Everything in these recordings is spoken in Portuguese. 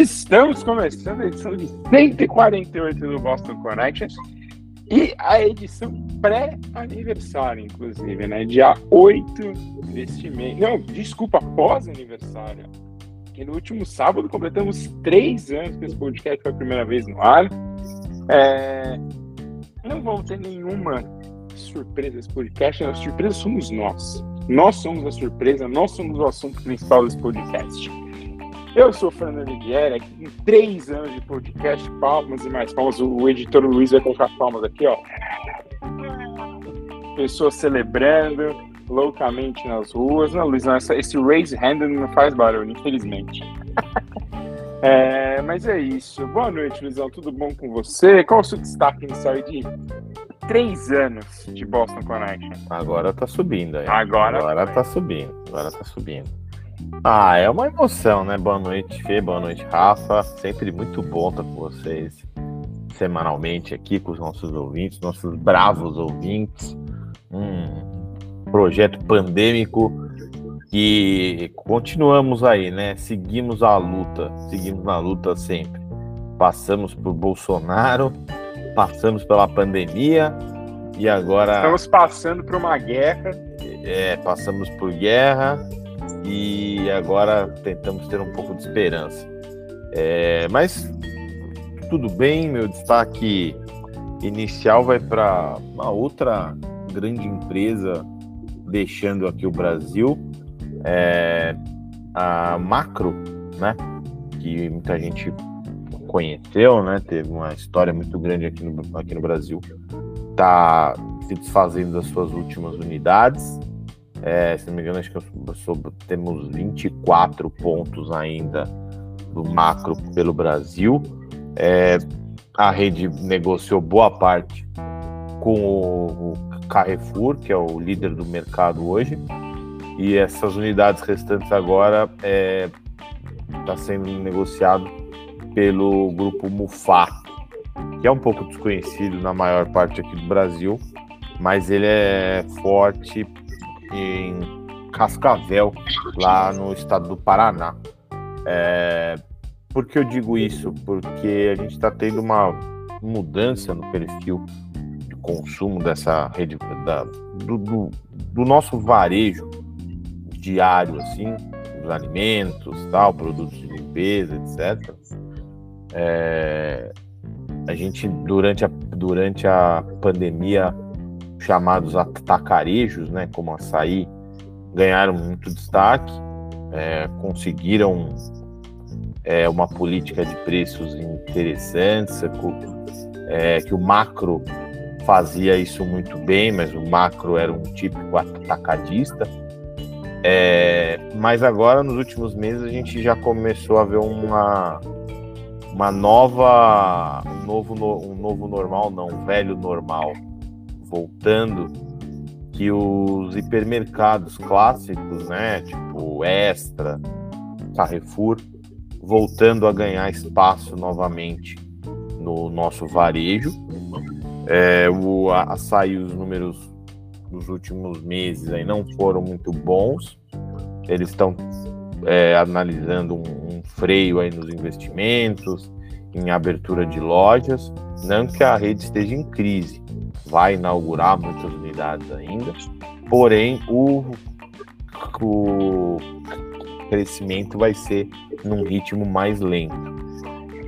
Estamos começando a edição de 148 do Boston Connections e a edição pré-aniversário, inclusive, né? Dia 8 deste mês. Não, desculpa, pós-aniversário. Que no último sábado completamos três anos que esse podcast foi a primeira vez no ar. É... Não vamos ter nenhuma surpresa nesse podcast, a surpresa somos nós. Nós somos a surpresa, nós somos o assunto principal desse podcast. Eu sou o Fernando Ligieri, aqui em três anos de podcast, palmas e mais palmas. O editor Luiz vai colocar palmas aqui, ó. Pessoas celebrando loucamente nas ruas. Não, Luiz, não, esse raise hand não faz barulho, infelizmente. é, mas é isso. Boa noite, Luizão. Tudo bom com você? Qual o seu destaque inicial de três anos de Boston Connection? Agora tá subindo aí. Agora, Agora tá subindo. Agora tá subindo. Ah, é uma emoção, né? Boa noite, Fê. Boa noite, Rafa. Sempre muito bom estar com vocês semanalmente aqui com os nossos ouvintes, nossos bravos ouvintes. Um projeto pandêmico e continuamos aí, né? Seguimos a luta, seguimos na luta sempre. Passamos por Bolsonaro, passamos pela pandemia e agora. Estamos passando por uma guerra. É, passamos por guerra e agora tentamos ter um pouco de esperança. É, mas tudo bem, meu destaque inicial vai para uma outra grande empresa deixando aqui o Brasil, é, a Macro, né? Que muita gente conheceu, né? Teve uma história muito grande aqui no, aqui no Brasil. Está se desfazendo das suas últimas unidades. É, se não me engano, acho que eu sou, temos 24 pontos ainda do macro pelo Brasil. É, a rede negociou boa parte com o, Carrefour, que é o líder do mercado hoje, e essas unidades restantes agora está é, tá sendo negociado pelo grupo Mufá, que é um pouco desconhecido na maior parte aqui do Brasil, mas ele é forte em Cascavel, lá no estado do Paraná. É, por que eu digo isso? Porque a gente está tendo uma mudança no perfil de consumo dessa rede, da, do, do, do, nosso varejo diário, assim, os alimentos, tal, produtos de limpeza, etc. É, a gente, durante a, durante a pandemia, chamados atacarejos, né, como açaí, ganharam muito destaque, é, conseguiram é, uma política de preços interessantes, é, que o macro fazia isso muito bem, mas o macro era um típico atacadista. É, mas agora, nos últimos meses, a gente já começou a ver uma, uma nova, um novo, um novo normal, não, um velho normal voltando, que os hipermercados clássicos, né, tipo Extra, Carrefour, voltando a ganhar espaço novamente no nosso varejo. É, o açaí, os números dos últimos meses aí não foram muito bons. Eles estão é, analisando um, um, freio aí nos investimentos, em abertura de lojas. Não que a rede esteja em crise, vai inaugurar muitas unidades ainda, porém o, o crescimento vai ser num ritmo mais lento.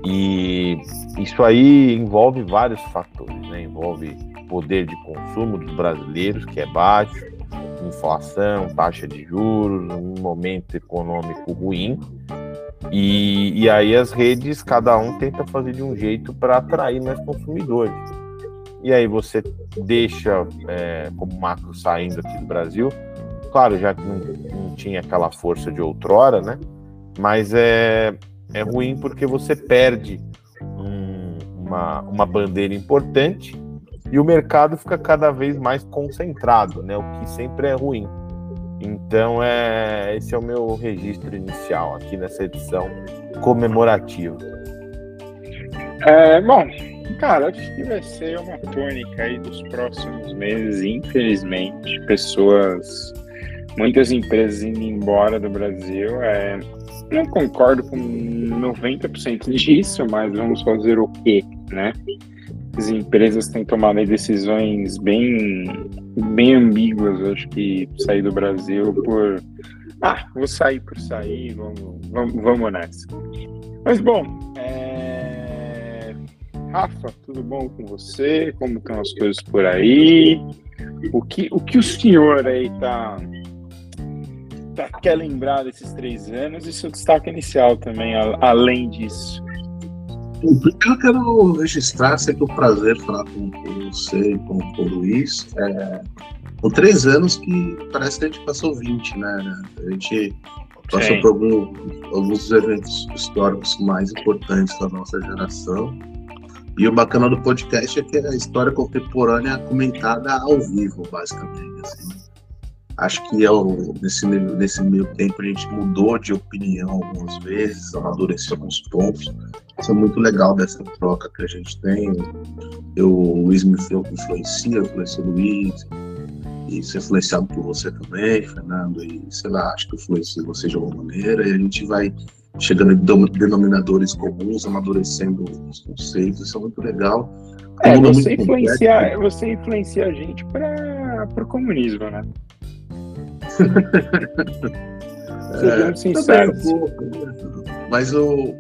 E isso aí envolve vários fatores, né? Envolve poder de consumo dos brasileiros, que é baixo, inflação, taxa de juros, um momento econômico ruim. E, e aí as redes, cada um tenta fazer de um jeito para atrair mais consumidores e aí você deixa é, como macro saindo aqui do Brasil. Claro, já que não, não, tinha aquela força de outrora, né? Mas é, é ruim porque você perde um, uma, uma bandeira importante e o mercado fica cada vez mais concentrado, né? O que sempre é ruim. Então, é, esse é o meu registro inicial aqui nessa edição comemorativa. É, bom, Cara, acho que vai ser uma tônica aí dos próximos meses, infelizmente. Pessoas, muitas empresas indo embora do Brasil. É, não concordo com 90% disso, mas vamos fazer o quê, né? As empresas têm tomado decisões bem, bem ambíguas, acho que sair do Brasil por. Ah, vou sair por sair, vamos, vamos, vamos nessa. Mas bom, é... Rafa, tudo bom com você? Como estão as coisas por aí? O que o, que o senhor aí tá tá, quer lembrar desses três anos e seu destaque inicial também, além disso? Primeiro eu quero registrar, sempre um prazer falar com, com você e com, com o Luiz. É, com três anos que parece que a gente passou 20, né? A gente passou Sim. por algum, alguns eventos históricos mais importantes da nossa geração. E o bacana do podcast é que é a história contemporânea comentada ao vivo, basicamente. Assim. Acho que é o, nesse, nesse meio tempo a gente mudou de opinião algumas vezes, amadureceu alguns pontos. Isso é muito legal dessa troca que a gente tem. Eu, o Luiz me influencia, influencia o Luiz, e ser influenciado por você também, Fernando, e sei lá, acho que influencia você de alguma maneira, e a gente vai chegando em denominadores comuns, amadurecendo os conceitos, isso é muito legal. É, você, influencia, complexo, você influencia a gente para o comunismo, né? É, sinceros. mas o, o,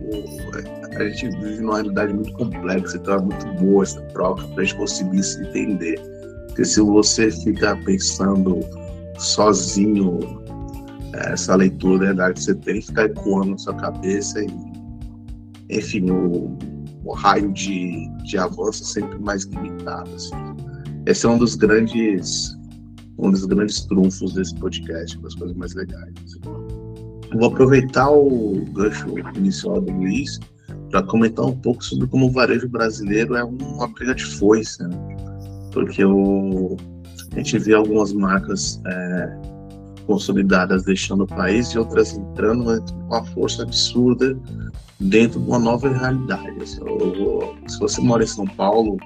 a gente vive numa realidade muito complexa, então é muito boa essa troca para a gente conseguir se entender. Porque se você ficar pensando sozinho, é, essa leitura da verdade você tem, ficar ecoando na sua cabeça e, enfim, o, o raio de, de avanço é sempre mais limitado. Assim. Esse é um dos grandes um dos grandes trunfos desse podcast, uma das coisas mais legais. Vou aproveitar o gancho inicial do Luiz para comentar um pouco sobre como o varejo brasileiro é uma briga de foice, né? porque o, a gente vê algumas marcas é, consolidadas deixando o país e outras entrando com uma força absurda dentro de uma nova realidade. Assim, se você mora em São Paulo,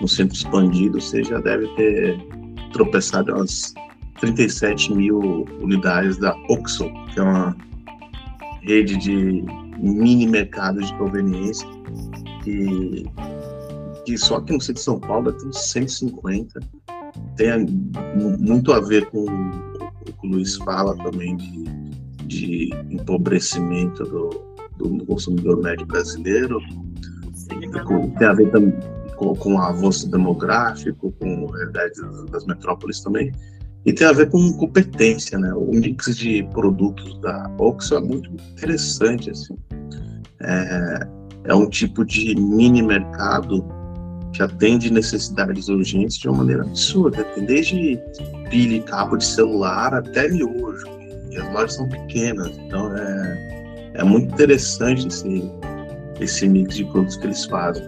no centro expandido, você já deve ter tropeçado umas 37 mil unidades da Oxo, que é uma rede de mini mercados de conveniência, que, que só aqui no centro de São Paulo tem 150. Tem muito a ver com o que o Luiz fala também de, de empobrecimento do, do consumidor médio brasileiro. Tem a ver também com, com o avanço demográfico, com a realidade das metrópoles também, e tem a ver com competência, né? O mix de produtos da Oxo é muito interessante, assim. É, é um tipo de mini mercado que atende necessidades urgentes de uma maneira absurda. Tem desde pilha e cabo de celular até miojo. E as lojas são pequenas, então é, é muito interessante esse, esse mix de produtos que eles fazem.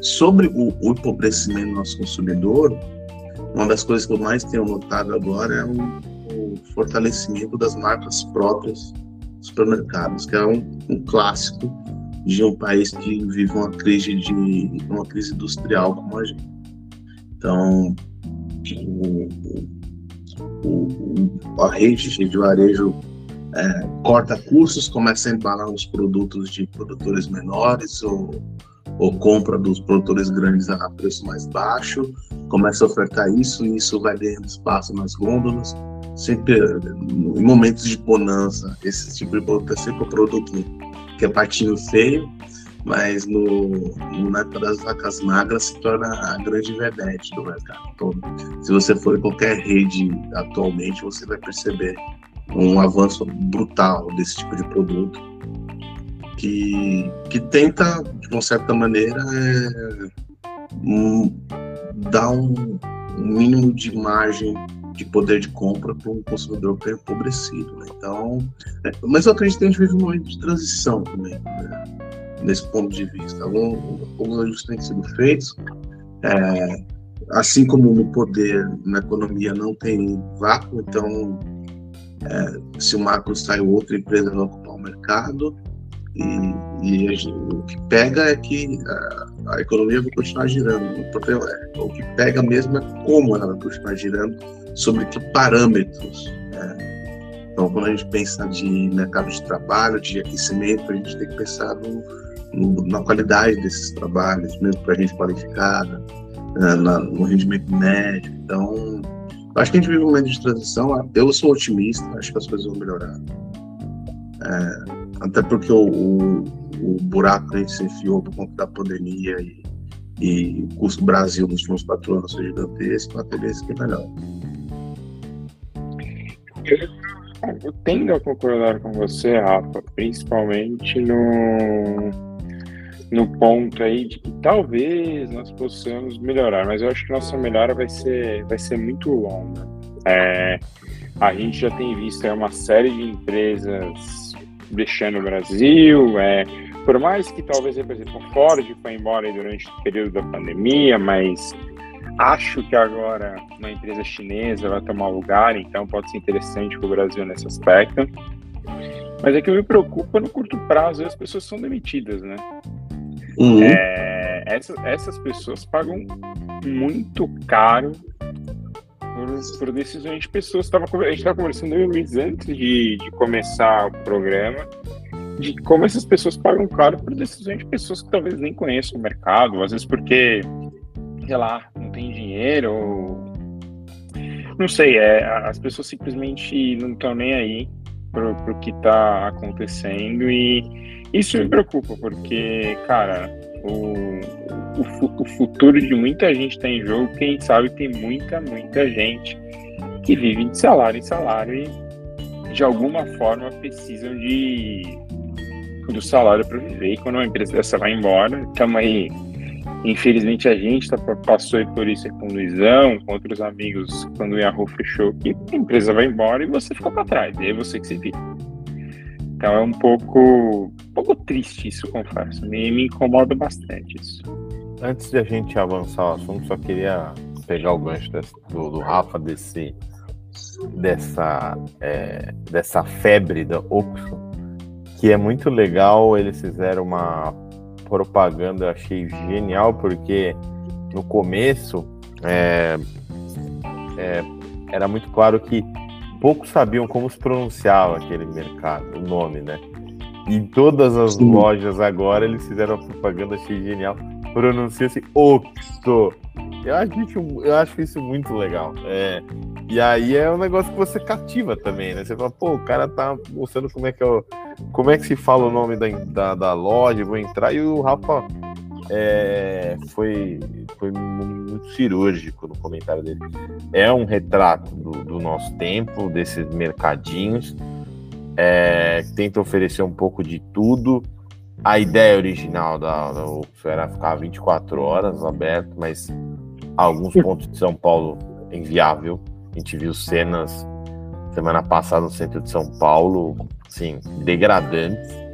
Sobre o, o empobrecimento do nosso consumidor, uma das coisas que eu mais tenho notado agora é o, o fortalecimento das marcas próprias dos supermercados, que é um, um, clássico de um país que vive uma crise de uma crise industrial como a gente. Então, o, o, a rede de varejo é, corta custos, começa a embalar os produtos de produtores menores ou ou compra dos produtores grandes a preço mais baixo, começa a ofertar isso e isso vai ganhando espaço nas gôndolas. Sempre em momentos de bonança, esse tipo de produto é sempre o produto que é patinho feio, mas no, na época das vacas magras se torna a grande vedete do mercado. Então, se você for em qualquer rede atualmente, você vai perceber um avanço brutal desse tipo de produto que, que tenta, de uma certa maneira, é, um, dar um, um, mínimo de margem de poder de compra para um consumidor empobrecido. Né? Então, é, mas eu acredito que a gente vive um momento de transição também, né? nesse ponto de vista. Alguns, alguns ajustes têm sido feitos. É, assim como no poder, na economia não tem vácuo, então é, se o macro sai, outra empresa vai ocupar o mercado. E, e gente, o que pega é que a, a, economia vai continuar girando. O, problema é, o que pega mesmo é como ela vai continuar girando, sobre que parâmetros. Né? Então, quando a gente pensa de mercado de trabalho, de aquecimento, a gente tem que pensar no, no, na qualidade desses trabalhos, mesmo para a gente qualificada, né, no rendimento médio. Então, acho que a gente vive um momento de transição. Eu sou otimista, acho que as coisas vão melhorar. É, até porque o, o, o, buraco que a gente se enfiou por conta da pandemia e, e o custo Brasil nos últimos quatro anos foi gigantesco, a tendência é que melhor. Eu tendo a concordar com você, Rafa, principalmente no, no ponto aí de que talvez nós possamos melhorar, mas eu acho que nossa melhora vai ser, vai ser muito longa. É, a gente já tem visto é, uma série de empresas deixando o Brasil, é, por mais que talvez, por exemplo, Ford foi embora durante o período da pandemia, mas acho que agora uma empresa chinesa vai tomar lugar, então pode ser interessante para o Brasil nesse aspecto. Mas é que me preocupa no curto prazo as pessoas são demitidas, né? Uhum. É, essa, essas pessoas pagam muito caro por, por decisões de pessoas. Tava, a gente estava conversando eu Luiz antes de, de começar o programa de como essas pessoas pagam caro por decisões de pessoas que talvez nem conheçam o mercado, às vezes porque, sei lá, não tem dinheiro, ou... não sei, é, as pessoas simplesmente não estão nem aí pro, pro que está acontecendo e isso me preocupa, porque, cara, o, o, o futuro de muita gente está em jogo, quem sabe tem muita, muita gente que vive de salário em salário e de alguma forma precisam de do salário para viver. E quando uma empresa dessa vai embora, estamos aí. Infelizmente a gente tá, passou por isso com o Luizão, com outros amigos, quando o Yahoo fechou, que a empresa vai embora e você ficou para trás, e é você que se vira. Então é um pouco, um pouco triste isso, confesso. Me, me incomoda bastante isso. Antes de a gente avançar o assunto, só queria pegar o gancho desse, do, do, Rafa desse, dessa, é, dessa febre da Oxo, que é muito legal. Eles fizeram uma propaganda, eu achei genial, porque no começo é, é, era muito claro que poucos sabiam como se pronunciava aquele mercado, o nome, né? Em todas as Sim. lojas agora eles fizeram a propaganda, achei genial. Pronuncia-se Octo. Eu acho, eu acho isso muito legal. É, e aí é um negócio que você cativa também, né? Você fala, pô, o cara tá mostrando como é que, é como é que se fala o nome da, da, da loja, vou entrar, e o Rafa é, foi, foi muito cirúrgico no comentário dele. É um retrato do, do nosso tempo, desses mercadinhos, é, tenta oferecer um pouco de tudo. A ideia original da, da era ficar 24 horas aberto, mas alguns pontos de São Paulo inviável. A gente viu cenas semana passada no centro de São Paulo, sim, degradantes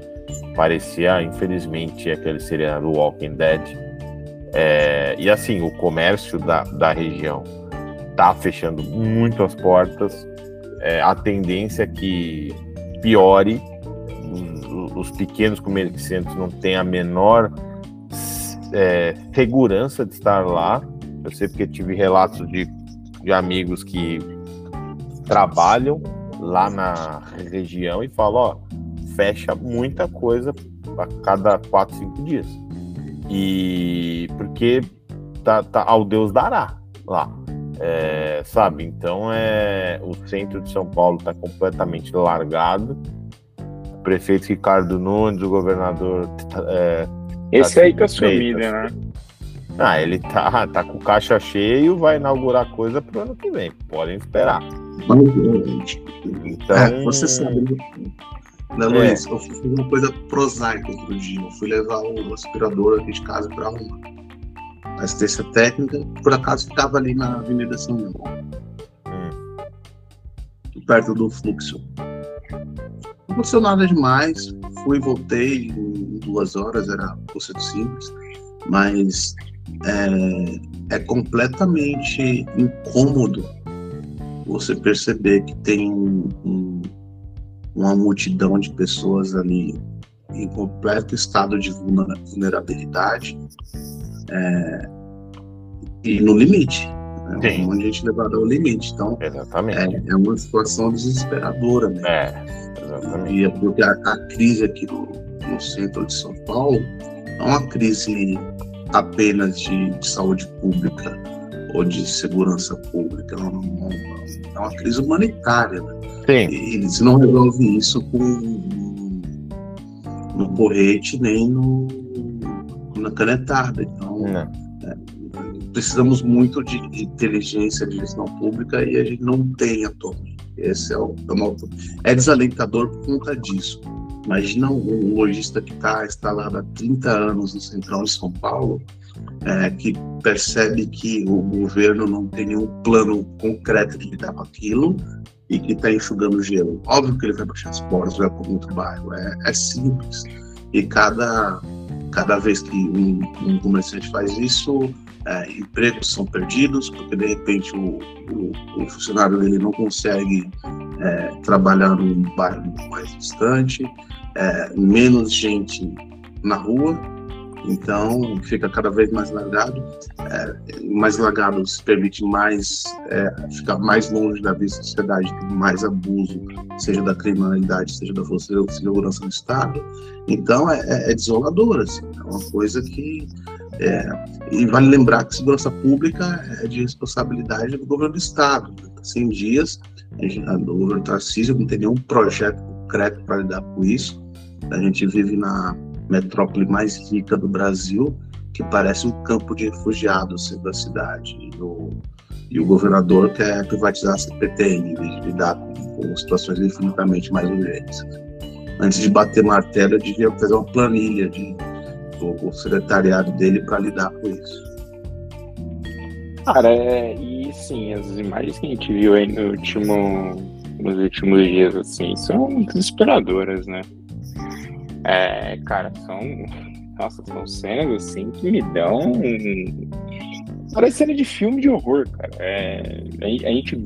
parecia, infelizmente, aquele seriado Walking Dead. É, e assim, o comércio da, da região tá fechando muito as portas. É, a tendência é que piore. Os, os pequenos comerciantes não têm a menor é, segurança de estar lá. Eu sei porque tive relatos de, de amigos que trabalham lá na região e falam, ó, fecha muita coisa a cada 4, 5 dias. E porque tá, tá ao Deus dará lá. É, sabe? Então é o centro de São Paulo está completamente largado. O prefeito Ricardo Nunes, o governador. É, Esse tá aí tá sumido, né? Ah, ele tá, tá com caixa cheio, vai inaugurar coisa pro ano que vem. Podem esperar. Então, é, você sabe, né? Não, é. Luiz, eu fui fazer uma coisa prosaica outro dia. Eu fui levar o aspirador aqui de casa para arrumar. A assistência técnica, por acaso, ficava ali na Avenida São João. Hum. Perto do fluxo. Não aconteceu nada demais. Fui voltei em duas horas, era conceito simples. Mas é, é completamente incômodo você perceber que tem um, um uma multidão de pessoas ali em completo estado de vulnerabilidade é, e no limite. Né? Um monte de gente levada ao limite. Então. É, é uma situação desesperadora. Né? É, exatamente. E é porque a, a crise aqui no, no centro de São Paulo é uma crise apenas de, de saúde pública ou de segurança pública, é uma crise humanitária. Né? Sim. E eles não resolvem isso com no porrete nem no, na canetada. Então, é, precisamos muito de, inteligência de gestão pública e a gente não tem atualmente. Esse é, o, é, uma, é desalentador por conta disso. Imagina um lojista que está instalado há 30 anos no central de São Paulo, é, que percebe que o governo não tem nenhum plano concreto de lidar com aquilo e que está enxugando gelo. Óbvio que ele vai baixar as portas, vai para outro bairro. É, é, simples. E cada, cada vez que um, um comerciante faz isso, é, empregos são perdidos, porque de repente o, o, o funcionário dele não consegue é, trabalhar num bairro mais distante, é, menos gente na rua, então fica cada vez mais largado. É, mais largado se permite mais é, ficar mais longe da vida da sociedade, mais abuso, seja da criminalidade, seja da força de segurança do Estado. Então é, é desolador, assim, é uma coisa que é, e vale lembrar que segurança pública é de responsabilidade do governo do Estado. Né? 100 dias, o governo Tarcísio não tem nenhum projeto concreto para lidar com isso. A gente vive na metrópole mais rica do Brasil, que parece um campo de refugiados assim, da cidade. E o, e o governador quer privatizar a CPTM, em vez de lidar com, com situações infinitamente mais urgentes. Antes de bater martelo, eu devia fazer uma planilha de, do secretariado dele para lidar com isso. Cara, é, e sim, as imagens que a gente viu aí no último, nos últimos dias, assim, são desesperadoras, né? É, cara, são. Nossa, são cenas assim que me dão. Parece cena de filme de horror, cara. É, a, a gente.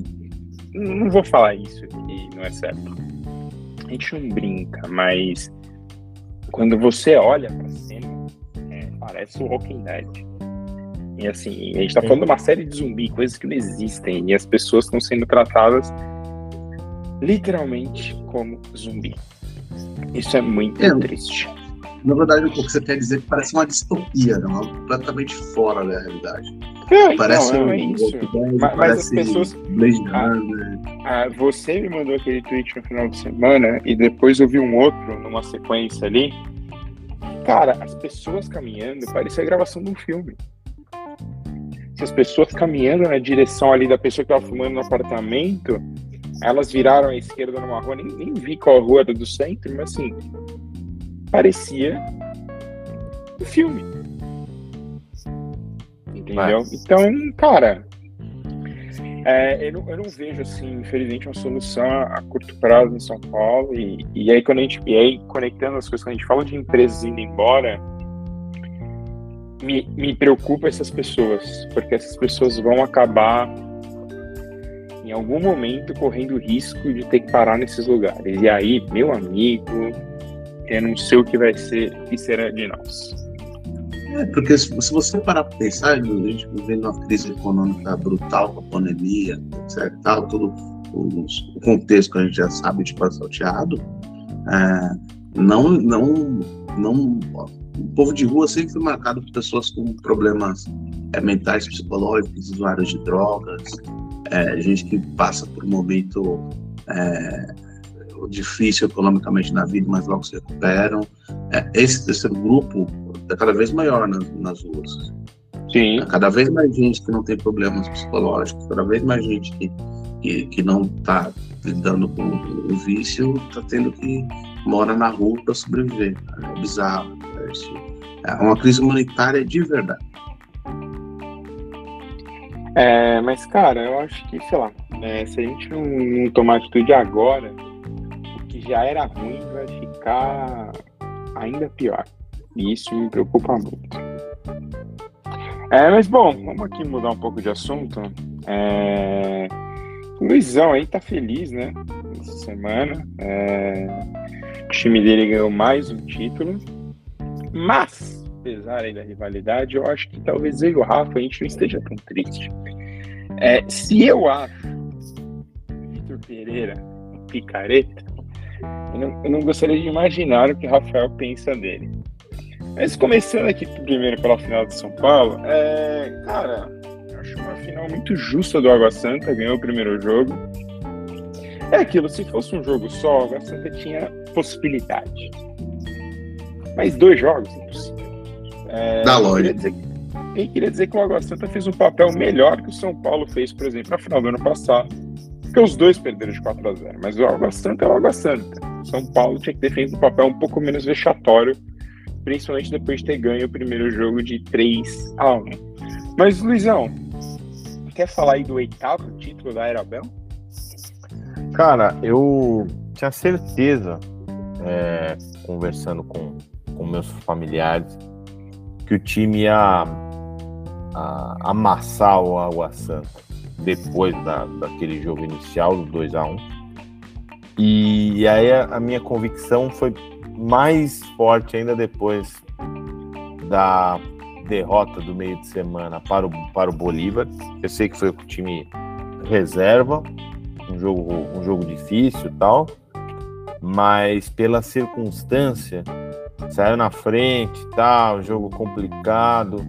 Não vou falar isso aqui, não é certo. A gente não brinca, mas quando você olha pra cena, parece o Walking Dead. E assim, a gente tá falando de uma série de zumbi, coisas que não existem, e as pessoas estão sendo tratadas literalmente como zumbi. Isso é muito é, triste. Na verdade, o que você quer dizer é que parece uma distopia, não? Né? completamente fora da realidade. É, então, parece não, é isso. mas, mas as pessoas. Ah, ah, você me mandou aquele tweet no final de semana e depois eu vi um outro numa sequência ali. Cara, as pessoas caminhando, parecia a gravação de um filme. As pessoas caminhando na direção ali da pessoa que estava fumando no apartamento, elas viraram à esquerda numa rua, nem, nem vi qual rua era do centro, mas assim, parecia um filme. Entendeu? Então, cara, é, eu, não, eu, não, vejo, assim, infelizmente, uma solução a, curto prazo em São Paulo. E, e, aí, quando a gente, e aí, conectando as coisas, quando a gente fala de empresas indo embora, me, me preocupa essas pessoas, porque essas pessoas vão acabar em algum momento correndo o risco de ter que parar nesses lugares. E aí, meu amigo, eu não sei o que vai ser, o que será de nós. É, porque se, se você parar para pensar, a gente vivendo uma crise econômica brutal com a pandemia, etc, tal, todo o, o contexto que a gente já sabe de salteado, é, não, não, não, o povo de rua sempre foi marcado por pessoas com problemas é, mentais, psicológicos, usuários de drogas, é, gente que passa por um momento é, difícil economicamente na vida, mas logo se recuperam. É, esse, esse grupo é cada vez maior nas, nas ruas. Sim. É cada vez mais gente que não tem problemas psicológicos, cada vez mais gente que, que, que não está lidando com o vício, está tendo que mora na rua para sobreviver. É bizarro. É uma crise humanitária de verdade. É, mas, cara, eu acho que, sei lá, é, se a gente não, não, tomar atitude agora, o que já era ruim vai ficar ainda pior. E isso me preocupa muito. É, mas, bom, vamos aqui mudar um pouco de assunto. É... O Luizão aí tá feliz, né? Essa semana. É... O time dele ganhou mais um título. Mas apesar aí da rivalidade, eu acho que talvez eu e o Rafa a gente não esteja tão triste. É, se eu acho Vitor Pereira um picareta, eu não, eu não, gostaria de imaginar o que Rafael pensa dele. Mas começando aqui primeiro pela final de São Paulo, é, cara, eu acho uma final muito justa do Água Santa, ganhou o primeiro jogo. É aquilo, se fosse um jogo só, o Água Santa tinha possibilidade. Mas dois jogos, impossível. É, Dá lógica. Quem queria dizer que o Água Santa fez um papel melhor que o São Paulo fez, por exemplo, na final do ano passado. Porque os dois perderam de 4 a 0 Mas o Água Santa é o Água Santa. São Paulo tinha que ter feito um papel um pouco menos vexatório, principalmente depois de ter ganho o primeiro jogo de 3 a 1 Mas, Luizão, quer falar aí do oitavo título da Aerobel? Cara, eu tinha certeza, é, conversando com, com meus familiares, que o time ia a, amassar o Água Santa depois da, daquele jogo inicial, do 2 a 1 e, aí a, a, minha convicção foi mais forte ainda depois da derrota do meio de semana para o, para o Bolívar. Eu sei que foi com o time reserva, um jogo, um jogo difícil tal, mas pela circunstância, saiu na frente tal, jogo complicado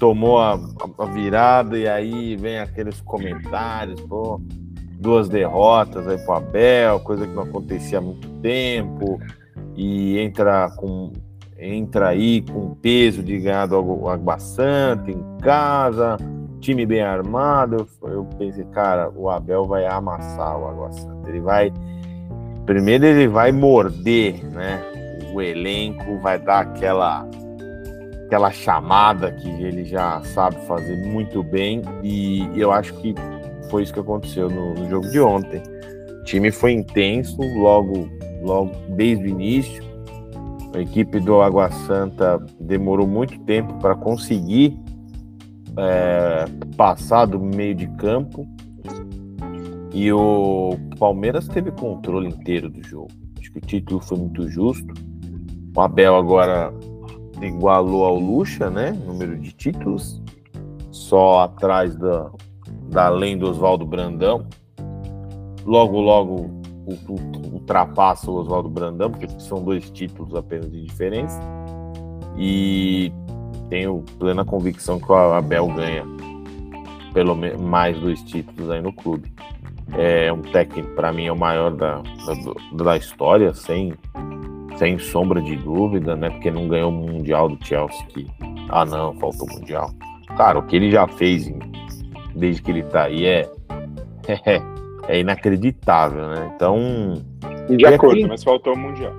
tomou a, a, virada e aí vem aqueles comentários, pô, duas derrotas aí pro Abel, coisa que não acontecia há muito tempo, e entra com entra aí com peso de ganhar do Água Santa em casa, time bem armado. Eu, pensei, cara, o Abel vai amassar o Água Santa. Ele vai. Primeiro ele vai morder, né? O elenco vai dar aquela aquela chamada que ele já sabe fazer muito bem e eu acho que foi isso que aconteceu no, no jogo de ontem. O time foi intenso logo, logo desde o início. A equipe do Água Santa demorou muito tempo para conseguir é, passar do meio de campo e o Palmeiras teve controle inteiro do jogo. Acho que o título foi muito justo. O Abel agora igualou ao Lucha, né? Número de títulos, só atrás da, da do Oswaldo Brandão. Logo, logo ultrapassa o Oswaldo Brandão, porque são dois títulos apenas de diferença. E tenho plena convicção que o Abel ganha pelo mais dois títulos aí no clube. É um técnico, para mim, é o maior da, da, da história, sem sem sombra de dúvida, né? Porque não ganhou o Mundial do Chelsea. Que, ah, não, faltou o Mundial. Cara, o que ele já fez desde que ele tá aí é, é, inacreditável, né? Então. De acordo, aqui, mas faltou o Mundial.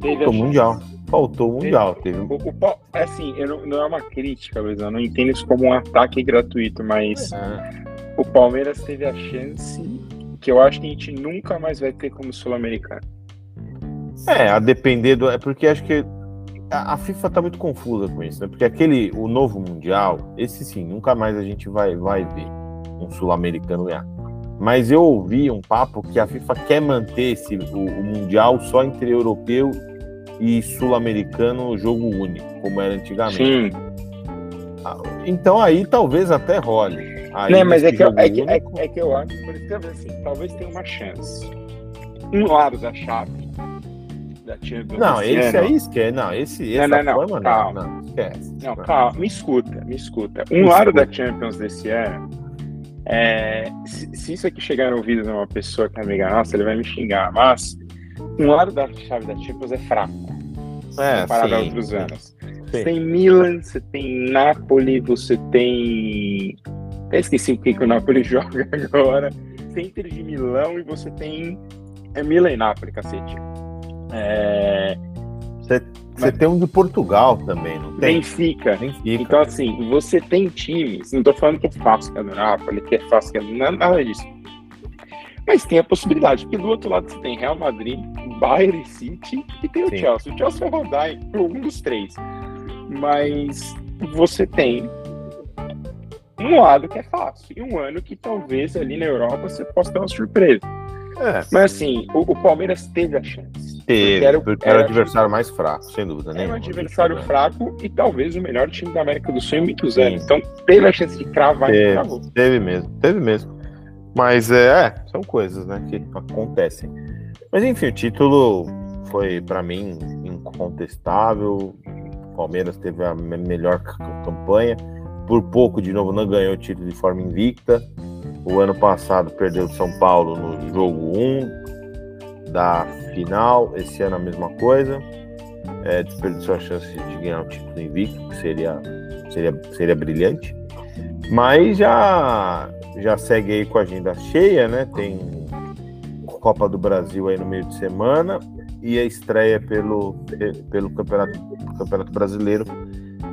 Teve faltou o Mundial. Faltou o Mundial. Teve, teve... O, o, é assim, não, não, é uma crítica, Luiz, eu não entendo isso como um ataque gratuito, mas é. o Palmeiras teve a chance que eu acho que a gente nunca mais vai ter como sul-americano. É, a depender do. É porque acho que a, a FIFA tá muito confusa com isso, né? Porque aquele, o novo Mundial, esse sim, nunca mais a gente vai, vai ver um sul-americano ganhar. Mas eu ouvi um papo que a FIFA quer manter esse, o, o Mundial só entre europeu e sul-americano jogo único, como era antigamente. Sim. Ah, então aí talvez até role. Aí, né, mas é que, eu, é, que, é, é, que eu acho, por isso que eu assim, talvez tenha uma chance. Um lado da chave da Champions. Não, esse ano. aí esquece. Não, esse, não, não, não, forma, calma. não, não, esquece. Não, calma, me escuta, me escuta. Um me lado escuta. da Champions desse ano, é, se, se, isso aqui chegar no ouvido de uma pessoa que é amiga nossa, ele vai me xingar, mas um lado da chave da Champions é fraco. É, comparado sim. a outros anos. Sim. Você tem Milan, você tem Napoli, você tem. Até esqueci o que, que o Napoli joga agora. Você tem Inter de Milão e você tem. É Milan e Napoli, cacete. É... Você, você tem um de Portugal também, não tem? Benfica. Benfica. Então, assim, você tem times, não estou falando que é fácil que é do Napoli, que é fácil que é nada disso. Mas tem a possibilidade, porque do outro lado você tem Real Madrid, Bayern City e tem Sim. o Chelsea. O Chelsea vai rodar em um dos três. Mas você tem um lado que é fácil e um ano que talvez ali na Europa você possa ter uma surpresa. É. Mas assim, o, o Palmeiras teve a chance Teve, porque era, porque era, o adversário mais fraco, sem dúvida. Era um adversário fraco e talvez o melhor time da América do Sul em muitos anos. Então teve a chance de cravar teve, e cravou. Teve mesmo, teve mesmo. Mas é, é, são coisas né, que acontecem. Mas enfim, o título foi para mim incontestável. O Palmeiras teve a melhor campanha. Por pouco, de novo, não ganhou o título de forma invicta. O ano passado perdeu o São Paulo no jogo 1 da final. Esse ano a mesma coisa. É, desperdiçou a chance de ganhar o título invicto, que seria, seria, seria brilhante. Mas já, já segue aí com a agenda cheia, né? Tem Copa do Brasil aí no meio de semana e a estreia pelo, pelo Campeonato, Campeonato Brasileiro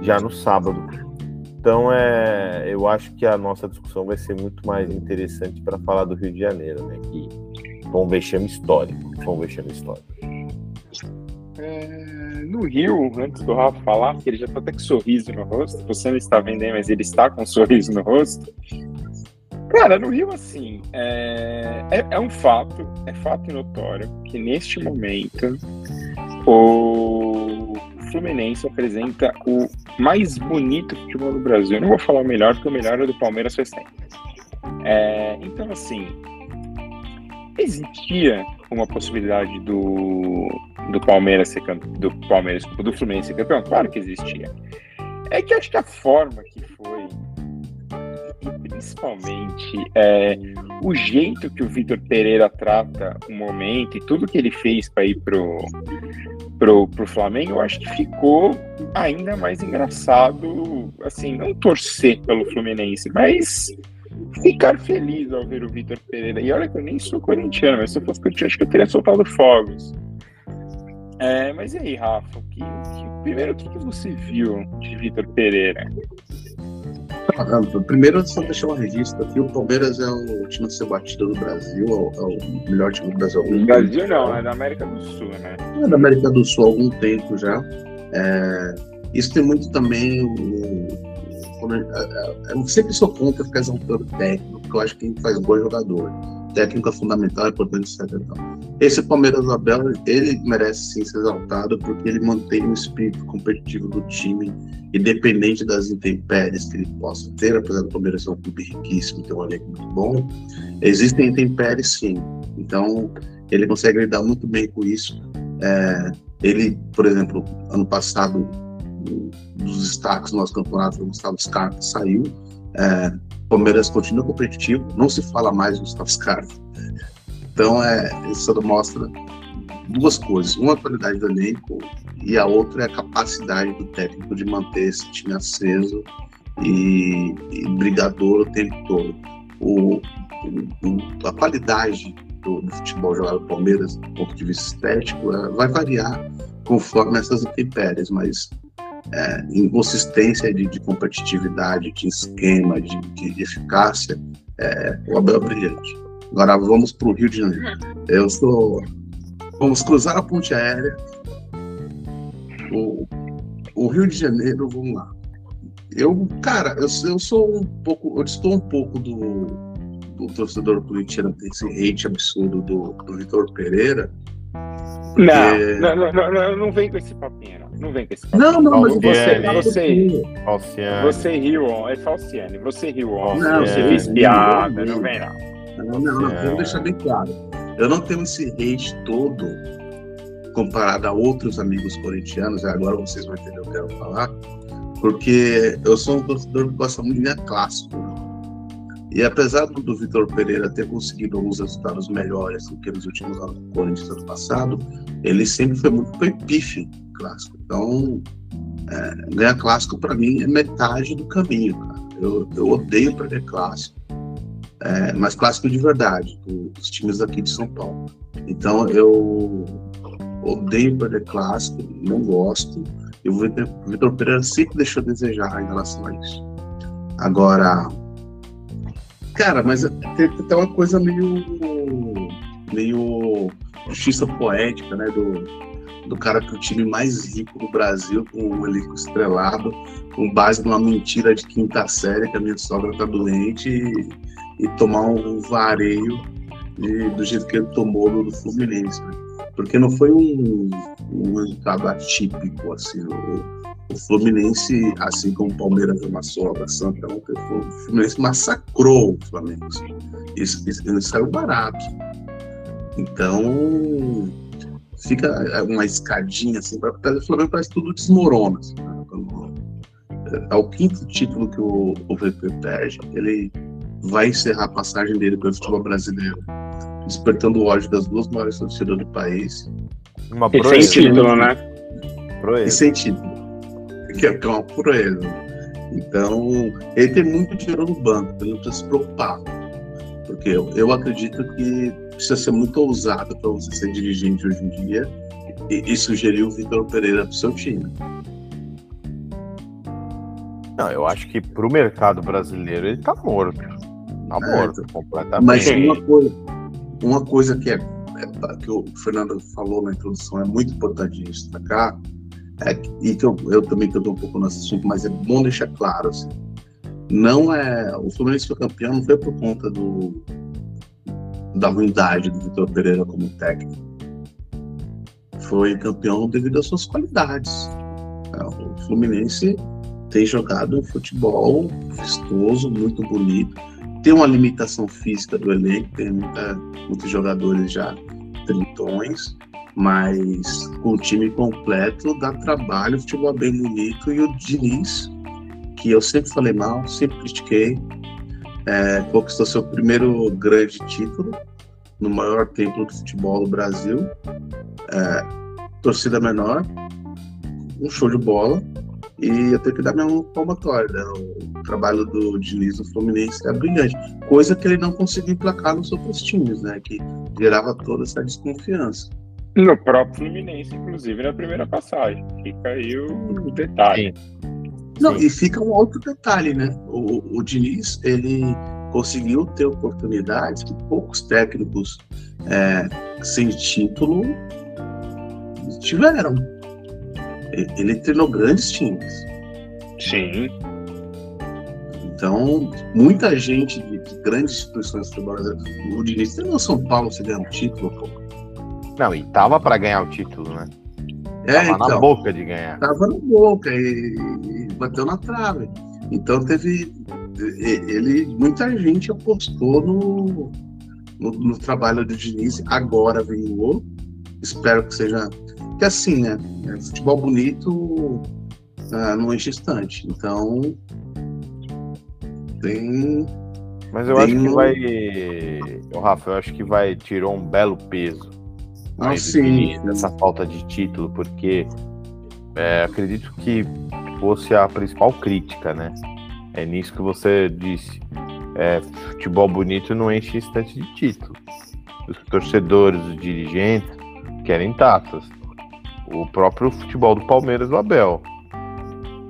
já no sábado. Então, é, eu acho que a nossa discussão vai ser muito mais interessante para falar do Rio de Janeiro, né? Que foi um vexame histórico. Foi um vexame histórico. É, no Rio, antes do Rafa falar, que ele já está até com sorriso no rosto, você não está vendo aí, mas ele está com um sorriso no rosto. Cara, no Rio, assim, é, é, é um fato, é fato notório que neste momento o Fluminense apresenta o mais bonito futebol do Brasil. Eu não vou falar o melhor, porque o melhor é do Palmeiras sempre. É, então, assim, existia uma possibilidade do, do Palmeiras ser do Palmeiras, do Fluminense ser campeão? Claro que existia. É que acho que a forma que foi e principalmente é, o jeito que o Vitor Pereira trata o momento e tudo que ele fez para ir pro, pro, pro Flamengo, eu acho que ficou ainda mais engraçado, assim, não torcer pelo Fluminense, mas ficar feliz ao ver o Vitor Pereira. E olha que eu nem sou corintiano, mas se eu fosse corintiano, acho que eu teria soltado fogos. É, mas e aí, Rafa? Que, que, primeiro, o que, que você viu de Vitor Pereira? Primeiro, só deixar um registro aqui: o Palmeiras é o time a ser batido do Brasil, é o, é melhor time do Brasil. No Brasil não, é da América do Sul, né? É da América do Sul há algum tempo já. É, isso tem muito também o. É, eu sempre sou contra ficar exaltando técnico, porque eu acho que faz bom jogador. Técnico é fundamental, é importante ser então. Esse Palmeiras Abel, ele merece sim ser exaltado, porque ele mantém o espírito competitivo do time independente das intempéries que ele possa ter, apesar do Palmeiras ser um clube riquíssimo, ter um elenco muito bom, existem intempéries sim. Então, ele consegue lidar muito bem com isso. É, ele, por exemplo, ano passado, dos destaques do nosso campeonato, o Gustavo Scarpa saiu. É, Palmeiras continua competitivo, não se fala mais do Gustavo Scarpa. Então, é, isso mostra duas coisas. Uma, a qualidade do elenco, e a outra é a capacidade do técnico de manter esse time aceso e, e brigador o tempo todo. O, o, a qualidade do, do, futebol jogado no Palmeiras, do ponto de vista estético, é, vai variar conforme essas intempéries, mas é, inconsistência de, de, competitividade, de esquema, de, de eficácia, é, o Abel é brilhante. Agora vamos para o Rio de Janeiro. Eu sou. Vamos cruzar a ponte aérea o, o Rio de Janeiro, vamos lá. Eu, cara, eu, eu sou um pouco, eu estou um pouco do, do torcedor corintiano esse hate absurdo do, do Vitor Pereira. Não, não, não, não, não, não vem com esse papinho, não. Não vem com esse papinho. Não, não, mas você, você, você, você riu, é Falciane, você riu ontem, você fez piada, não vem não. Não, não, não, vou deixar bem claro. Eu não tenho esse hate todo comparado a outros amigos corintianos, agora vocês vão entender o que eu quero falar, porque eu sou um torcedor que gosta muito de linha clássico. Né? E apesar do Vitor Pereira ter conseguido alguns resultados melhores do que nos últimos anos do Corinthians ano passado, ele sempre foi muito pífio clássico. Então, é, ganhar clássico para mim é metade do caminho, cara. Eu, eu odeio perder clássico. É, mas clássico de verdade, dos times aqui de São Paulo. Então eu odeio perder clássico, não gosto. E o Vitor Pereira sempre deixou a desejar em relação a isso. Agora, cara, mas tem até uma coisa meio. meio. justiça poética, né? Do, do cara que o time mais rico do Brasil, com um elenco estrelado, com base numa mentira de quinta série, que a minha sogra tá doente, e, e tomar um vareio de, do jeito que ele tomou no Fluminense. Né? porque não foi um, um resultado atípico, assim, o, o Fluminense, assim como o Palmeiras amassou a Santa ontem, o Fluminense massacrou o Flamengo. Assim. Isso, isso, isso saiu barato. Então, fica uma escadinha assim, para o Flamengo parece tudo desmorona. Assim, né? É o quinto título que o, o VP perde. Ele vai encerrar a passagem dele pelo futebol brasileiro, despertando o ódio das duas maiores torcidas do país. Uma e sem título, né? Proeza. E sem título. Que é uma proeza. Então, ele tem muito dinheiro no banco, ele não precisa se preocupar. Porque eu, eu acredito que precisa ser muito ousado para você ser dirigente hoje em dia e, e sugerir o Vitor Pereira para o seu time. Não, eu acho que para o mercado brasileiro ele está morto. Está é, morto completamente. Mas uma coisa, uma coisa que, é, é, que o Fernando falou na introdução é muito importante destacar, é, e que eu, eu também estou um pouco nesse assunto, mas é bom deixar claro, assim, não é o Fluminense foi campeão não foi por conta do da ruindade do Vitor Pereira como técnico. Foi campeão devido às suas qualidades. É, o Fluminense tem jogado um futebol vistoso, muito bonito. Tem uma limitação física do elenco, tem muita, muitos jogadores já trintões, mas com o time completo dá trabalho, o futebol é bem bonito. E o Diniz, que eu sempre falei mal, sempre critiquei, é, conquistou seu primeiro grande título no maior templo do futebol do Brasil. É, torcida menor, um show de bola. E eu tenho que dar minha palmatória. Né? O trabalho do Diniz no Fluminense é brilhante. Coisa que ele não conseguiu emplacar nos outros times, né? Que gerava toda essa desconfiança. No próprio Fluminense, inclusive, na primeira passagem. Fica aí o detalhe. Sim. Não, Sim. e fica um outro detalhe, né? O, o Diniz, ele conseguiu ter oportunidades que poucos técnicos é, sem título tiveram. Ele treinou grandes times. Sim. Então, muita gente de, de grandes instituições do futebol o Diniz treinou São Paulo se ganhar um título, pô. Não, e tava para ganhar o título, né? É, tava então, na boca de ganhar. Tava na boca e, e bateu na trave. Então teve. Ele, muita gente apostou no, no, no trabalho do Diniz, agora vingou. Espero que seja. Que assim, né? É, futebol bonito uh, não enche estante. Então. Tem. Mas eu tem acho que um... vai. O Rafa, eu acho que vai. Tirou um belo peso. Ah, sim. Essa falta de título, porque é, acredito que fosse a principal crítica, né? É nisso que você disse. É, futebol bonito não enche instante de título. Os torcedores, os dirigentes querem taças. O próprio futebol do Palmeiras do Abel.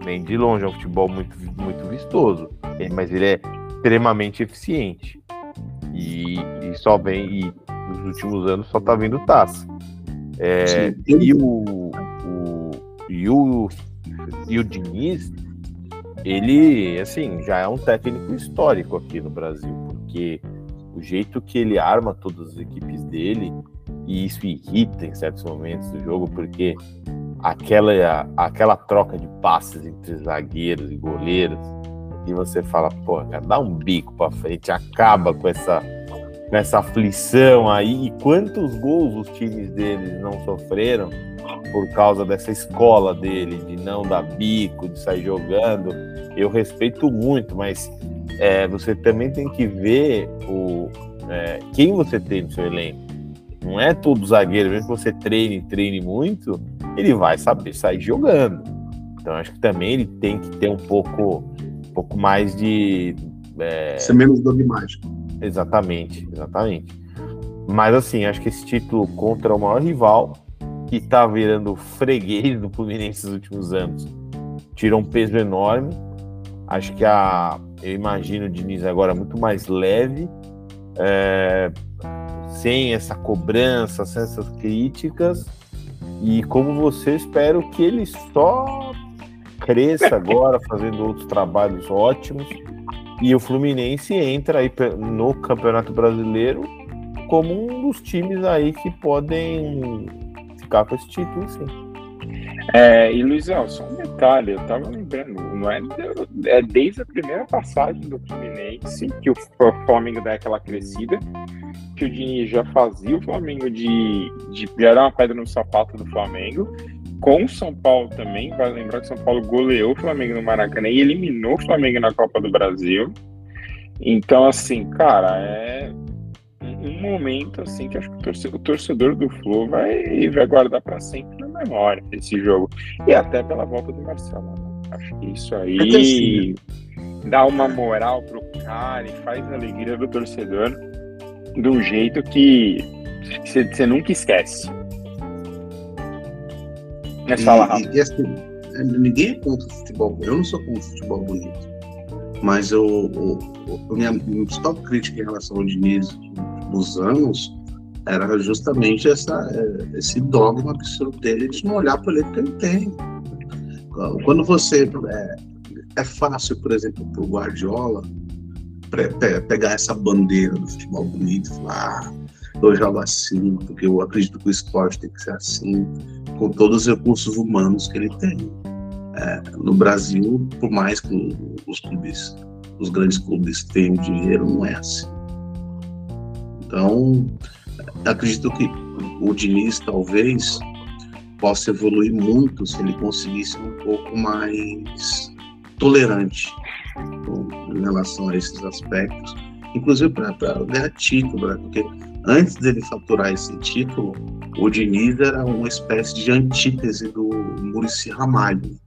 Nem de longe é um futebol muito, muito vistoso. Mas ele é extremamente eficiente. E, e só vem. E nos últimos anos só tá vindo taça. É, e o, o, e o e o Diniz, ele, assim, já é um técnico histórico aqui no Brasil, porque o jeito que ele arma todas as equipes dele, e isso irrita em certos momentos do jogo, porque aquela, aquela troca de passes entre zagueiros e goleiros, e você fala, pô, cara, dá um bico pra frente, acaba com essa, essa aflição aí, e quantos gols os times deles não sofreram por causa dessa escola dele, de não dar bico, de sair jogando. Eu respeito muito, mas é, você também tem que ver o, é, quem você tem no seu elenco. Não é todo zagueiro, mesmo que você treine treine muito, ele vai saber sair jogando. Então acho que também ele tem que ter um pouco, um pouco mais de. É... Ser menos dogmático. Exatamente, exatamente. Mas assim, acho que esse título contra o maior rival que está virando freguês do Fluminense nos últimos anos, tirou um peso enorme. Acho que a, eu imagino o Diniz agora muito mais leve, é, sem essa cobrança, sem essas críticas. E como você, espero que ele só cresça agora, fazendo outros trabalhos ótimos. E o Fluminense entra aí no Campeonato Brasileiro como um dos times aí que podem ficar com esse título, sim. É, e Luizão, só um detalhe, eu tava lembrando, não é, é desde a primeira passagem do Fluminense que o Flamengo dá aquela crescida, que o Diniz já fazia o Flamengo de, de já uma pedra no sapato do Flamengo, com o São Paulo também, vai lembrar que São Paulo goleou o Flamengo no Maracanã e eliminou o Flamengo na Copa do Brasil. Então, assim, cara, é um momento assim que acho que o torcedor, o torcedor do Flu vai, vai guardar para sempre na memória esse jogo. E até pela volta do Marcelo. Né? Acho que isso aí é dá uma moral pro cara e faz a alegria do torcedor de um jeito que você nunca esquece. Mas fala, e, e, assim, ninguém é contra o futebol. Eu não sou contra o futebol bonito. Mas eu, eu, eu minha principal crítica em relação ao Diniz nos anos era justamente essa, é, esse dogma absurdo dele de não olhar para o que ele tem. Quando você. É, é fácil, por exemplo, para o Guardiola pegar essa bandeira do futebol bonito e falar: ah, eu jogo assim, porque eu acredito que o esporte tem que ser assim, com todos os recursos humanos que ele tem. É, no Brasil, por mais que os clubes, os grandes clubes tenham dinheiro, não é assim. Então, acredito que o Diniz talvez possa evoluir muito se ele conseguisse um pouco mais tolerante em relação a esses aspectos, inclusive para ganhar título, né? porque antes dele faturar esse título, o Diniz era uma espécie de antítese do Murici Ramalho,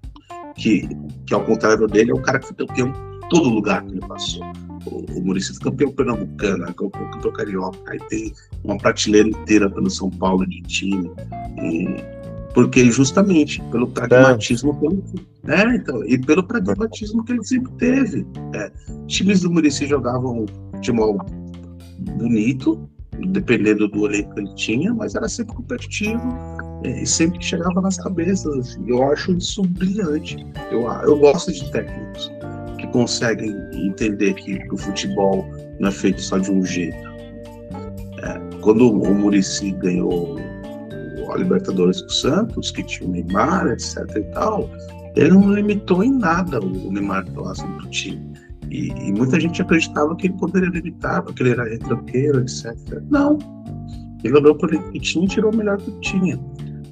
que, que ao contrário dele é o cara que foi campeão todo lugar que ele passou o, o Muricy campeão pernambucano, campeão, campeão carioca, aí tem uma prateleira inteira pelo São Paulo de time. E, porque justamente pelo pragmatismo pelo, é, então, e pelo pragmatismo que ele sempre teve. É, times do Muricy jogavam modo bonito, dependendo do elenco que ele tinha, mas era sempre competitivo é, e sempre chegava nas cabeças. Assim. Eu acho isso brilhante. Eu, eu gosto de técnicos conseguem entender que, o futebol não é feito só de um jeito. É, quando o Murici ganhou a Libertadores com o Santos, que tinha o Neymar, etc e tal, ele não limitou em nada o Neymar próximo do time. E, e, muita gente acreditava que ele poderia limitar, porque ele era retranqueiro, etc. Não. Ele olhou para o que tinha e tirou o melhor que tinha.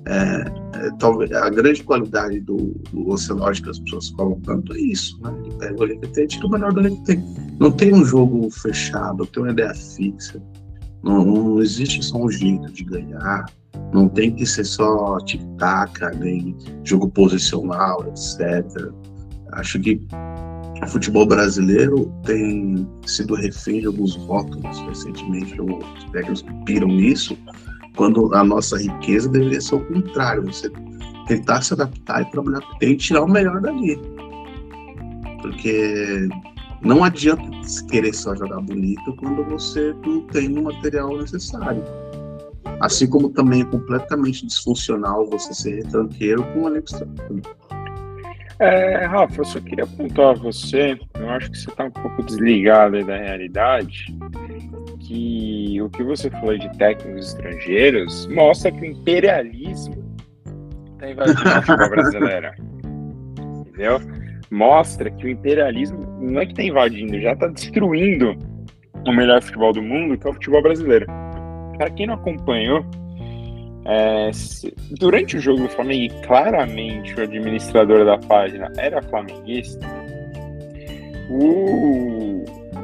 É, é, talvez a grande qualidade do, do Ocelote que as pessoas tanto é isso, né? Ele pega o LPT e tira o melhor do LPT. Não tem um jogo fechado, tem uma ideia fixa. Não, não existe só um jeito de ganhar. Não tem que ser só tic-tac, nem jogo posicional, etc. Acho que o futebol brasileiro tem sido refém de alguns rótulos recentemente, alguns técnicos piram nisso, quando a nossa riqueza deveria ser o contrário, você tentar se adaptar e trabalhar que tirar o melhor dali. Porque não adianta querer só jogar bonito quando você não tem o material necessário. Assim como também é completamente disfuncional você ser retranqueiro com o elenco é, Rafa, eu só queria apontar a você, eu acho que você está um pouco desligado da realidade, que o que você falou de técnicos estrangeiros mostra que o imperialismo está invadindo a futebol brasileira. Entendeu? Mostra que o imperialismo não é que está invadindo, já está destruindo o melhor futebol do mundo, que é o futebol brasileiro. Para quem não acompanhou, é, se, durante o jogo do Flamengo, claramente o administrador da página era flamenguista, o,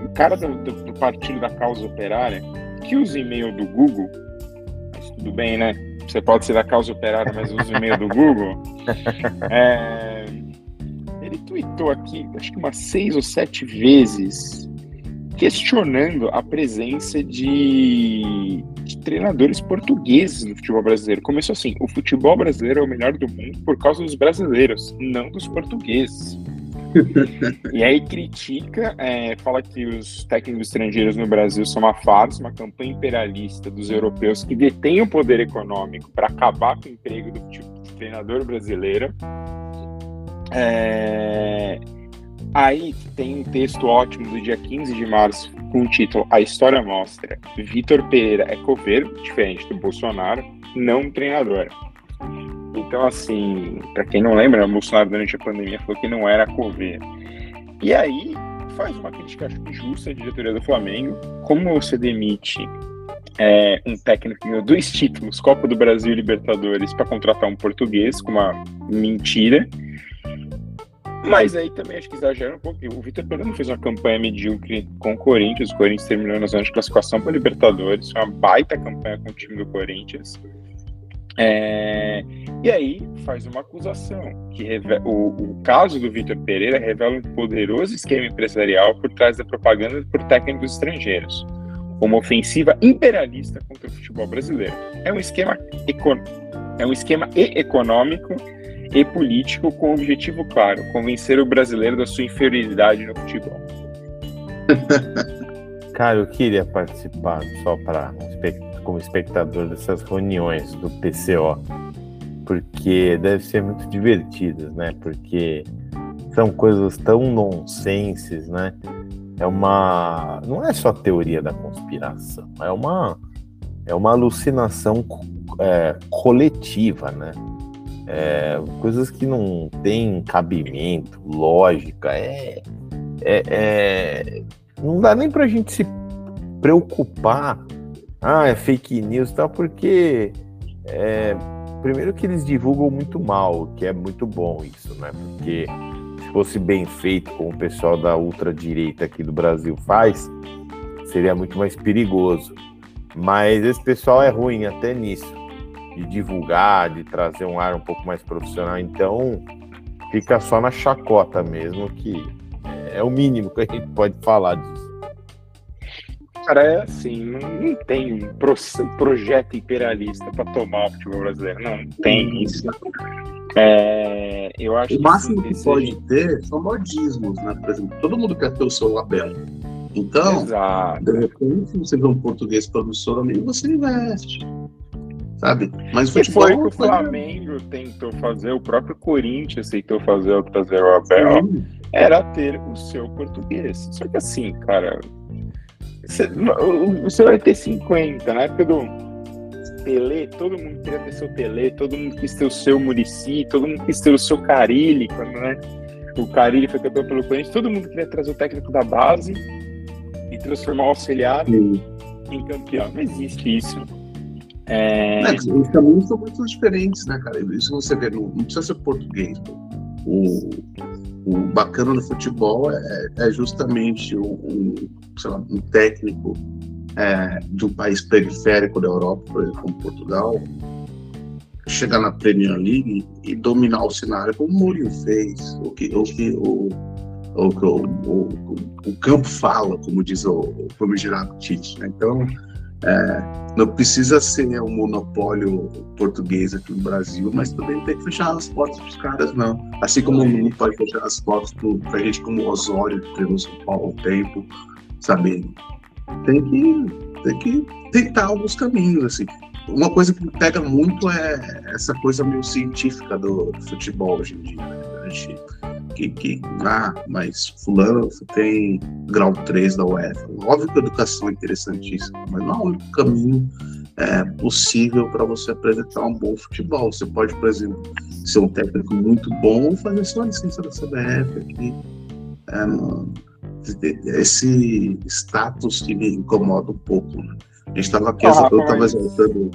o cara do, do, do, partido da causa operária, que usa e-mail do Google, mas tudo bem, né? Você pode ser da causa operária, mas usa e-mail do Google. É, ele tweetou aqui, acho que umas seis ou sete vezes, questionando a presença de, de, treinadores portugueses no futebol brasileiro. Começou assim: o futebol brasileiro é o melhor do mundo por causa dos brasileiros, não dos portugueses. e aí critica, é, fala que os técnicos estrangeiros no Brasil são uma farsa, uma campanha imperialista dos europeus que detêm o poder econômico para acabar com o emprego do, tipo, do treinador brasileiro. É, Aí tem um texto ótimo do dia 15 de março com o título A História Mostra. Vitor Pereira é coveiro, diferente do Bolsonaro, não treinador. Então, assim, para quem não lembra, o Bolsonaro durante a pandemia falou que não era coveiro. E aí faz uma crítica acho justa à diretoria do Flamengo. Como você demite é, um técnico que ganhou dois títulos, Copa do Brasil e Libertadores, para contratar um português com uma mentira? Mas aí também acho que exagera um pouco. O Vitor Pereira fez uma campanha medíocre com o Corinthians. O Corinthians terminou na zona de classificação para Libertadores. Foi uma baita campanha com o time do Corinthians. É, e aí faz uma acusação, que o, o, caso do Vitor Pereira revela um poderoso esquema empresarial por trás da propaganda por técnicos estrangeiros, uma ofensiva imperialista contra o futebol brasileiro. É um esquema, é um esquema e econômico e político com o objetivo claro, convencer o brasileiro da sua inferioridade no futebol. Cara, eu queria participar só para como espectador dessas reuniões do PCO, porque deve ser muito divertidas, né? Porque são coisas tão nonsenses, né? É uma, não é só teoria da conspiração, é uma, é uma alucinação é, coletiva, né? É, coisas que não têm cabimento, lógica, é, é, é não dá nem para a gente se preocupar ah, é fake news e tal, porque é, primeiro que eles divulgam muito mal, que é muito bom isso, né? Porque se fosse bem feito, como o pessoal da ultradireita aqui do Brasil faz, seria muito mais perigoso. Mas esse pessoal é ruim até nisso, de divulgar, de trazer um ar um pouco mais profissional. Então, fica só na chacota mesmo, que é o mínimo que a gente pode falar disso cara, é assim, não, não tem um pro, projeto imperialista para tomar o futebol brasileiro. Não, não tem isso. É, eu acho o máximo que, que pode ter são modismos, né? Por exemplo, todo mundo quer ter o seu labelo. Então, Exato. de repente, você vê um português promissor amigo, você investe. Sabe? Mas o foi o que o Flamengo tentou fazer, o próprio Corinthians tentou fazer ao trazer o Abel, Sim. era ter o seu português. Só que assim, cara, você vai ter 50. Na época do Pelé, todo mundo queria ter seu Pelé, todo mundo quis ter o seu Murici, todo mundo quis ter o seu Carilli, quando né, o Carilli foi campeão pelo Corinthians, todo mundo queria trazer o técnico da base e transformar o auxiliar Sim. em campeão. Não existe isso. É... É, os caminhos são muito diferentes, né, cara? Isso você vê, não, não precisa ser português. O, o bacana no futebol é, é justamente um, lá, um técnico é, de um país periférico da Europa, por exemplo, como Portugal, chegar na Premier League e dominar o cenário como o Mourinho fez, o que o, que, o, o, o, o, campo fala, como diz o, o famigerado Tite. Né? Então, é, não precisa ser um monopólio português aqui no Brasil, mas também tem que fechar as portas para os caras, não. Assim como não pode fechar as portas para gente como o Osório, que no São Paulo um tempo, sabe? Tem que, tem que tentar alguns caminhos, assim. Uma coisa que me pega muito é essa coisa meio científica do futebol hoje em dia, né? A gente que, que ah, mas fulano tem grau 3 da UEFA. Óbvio que a educação é interessantíssima, mas não é o único caminho é, possível para você apresentar um bom futebol. Você pode, por exemplo, ser um técnico muito bom ou fazer sua licença da CBF aqui. É, esse status que me incomoda um pouco. Né? A gente estava aqui, ah, eu estava exaltando.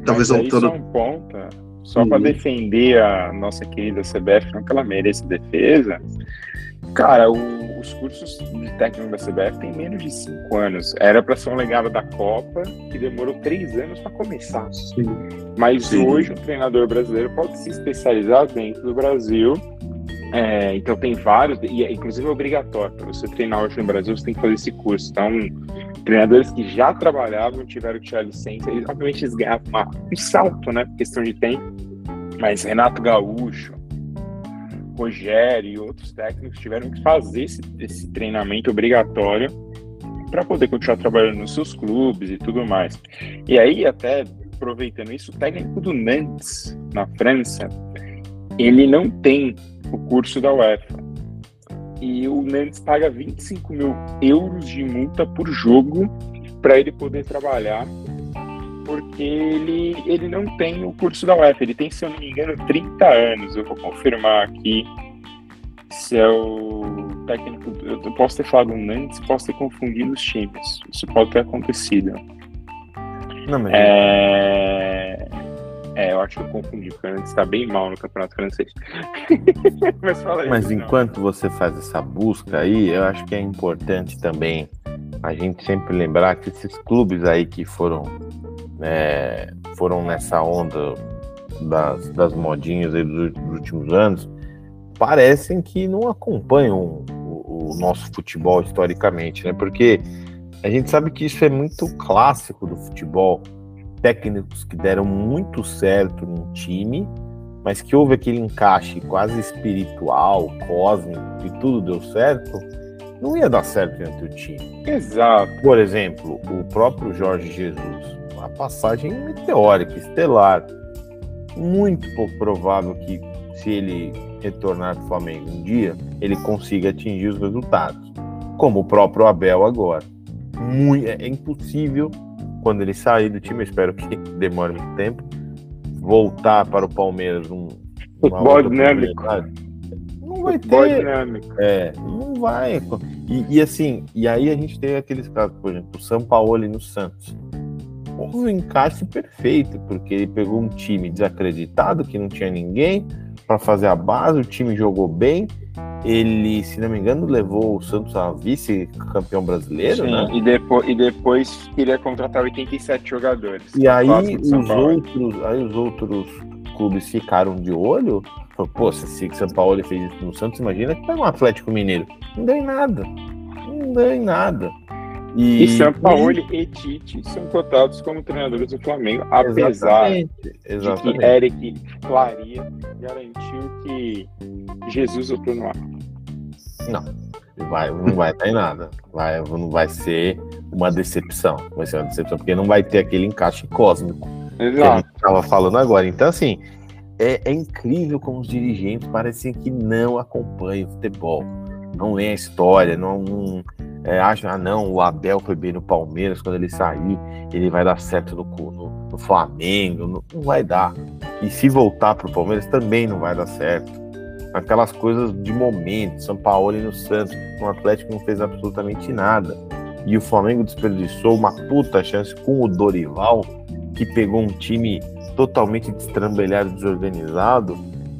Estava exaltando. Isso é um ponto só para uhum. defender a nossa querida CBF, não que ela mereça defesa, cara, o, os cursos de técnico da CBF têm menos de cinco anos. Era para ser um legado da Copa, que demorou três anos para começar. Sim. Mas Sim. hoje o treinador brasileiro pode se especializar dentro do Brasil. É, então tem vários, e é, inclusive é obrigatório. Para você treinar hoje no Brasil, você tem que fazer esse curso. Então, treinadores que já trabalhavam tiveram que tirar licença, eles, obviamente eles ganhavam uma, um salto, né? Questão de tempo. Mas Renato Gaúcho, Rogério e outros técnicos tiveram que fazer esse, esse treinamento obrigatório para poder continuar trabalhando nos seus clubes e tudo mais. E aí, até aproveitando isso, o técnico do Nantes, na França, ele não tem o curso da UEFA. e o Nantes paga 25 mil euros de multa por jogo para ele poder trabalhar, porque ele, ele não tem o curso da UEFA. Ele tem, se eu não me engano, 30 anos. Eu vou confirmar aqui se é o técnico. Eu posso ter falado um Nantes, posso ter confundido os times. Isso pode ter acontecido. Não, mas... É... É, eu acho que eu confundi, porque o Nantes está bem mal no campeonato francês. Mas aí. Mas enquanto você faz essa busca aí, eu acho que é importante também a gente sempre lembrar que esses clubes aí que foram, é, foram nessa onda das, das modinhas aí dos, dos, últimos anos, parecem que não acompanham o, o nosso futebol historicamente, né? Porque a gente sabe que isso é muito clássico do futebol técnicos que deram muito certo num time, mas que houve aquele encaixe quase espiritual, cósmico, que tudo deu certo, não ia dar certo dentro do time. Exato. Por exemplo, o próprio Jorge Jesus, uma passagem meteórica, estelar. Muito pouco provável que, se ele retornar para o Flamengo um dia, ele consiga atingir os resultados. Como o próprio Abel agora. Muito, é impossível quando ele sair do time, eu espero que demore muito tempo, voltar para o Palmeiras num futebol dinâmico. Não vai futebol ter. Dinâmico. É, não vai. E, e, assim, e aí a gente tem aqueles casos, por exemplo, o São Paulo e no Santos. Houve um encaixe perfeito, porque ele pegou um time desacreditado, que não tinha ninguém, para fazer a base, o time jogou bem, ele, se não me engano, levou o Santos a vice-campeão brasileiro, Sim, né? E depois, e depois queria contratar 87 jogadores. E aí os outros, aí os outros clubes ficaram de olho. Pô, se o São Paulo fez isso no Santos, imagina que pega um Atlético Mineiro. Não deu em nada. Não deu em nada. E, e São Paulo e, e Tite são cotados como treinadores do Flamengo, apesar exatamente, exatamente. de que Eric Claria garantiu que Jesus voltou no ar. Não, vai, não vai dar em nada. Vai, não vai ser uma decepção. Vai ser uma decepção, porque não vai ter aquele encaixe cósmico Exato. que a gente estava falando agora. Então, assim, é, é, incrível como os dirigentes parecem que não acompanham o futebol, não lêem a história, não, não é, acham, ah, não, o Abel foi bem no Palmeiras, quando ele sair, ele vai dar certo no, no, no Flamengo, não, não vai dar. E se voltar para o Palmeiras também não vai dar certo aquelas coisas de momento, São Paulo e no Santos, o Atlético não fez absolutamente nada. E o Flamengo desperdiçou uma puta chance com o Dorival, que pegou um time totalmente destrambelhado, desorganizado,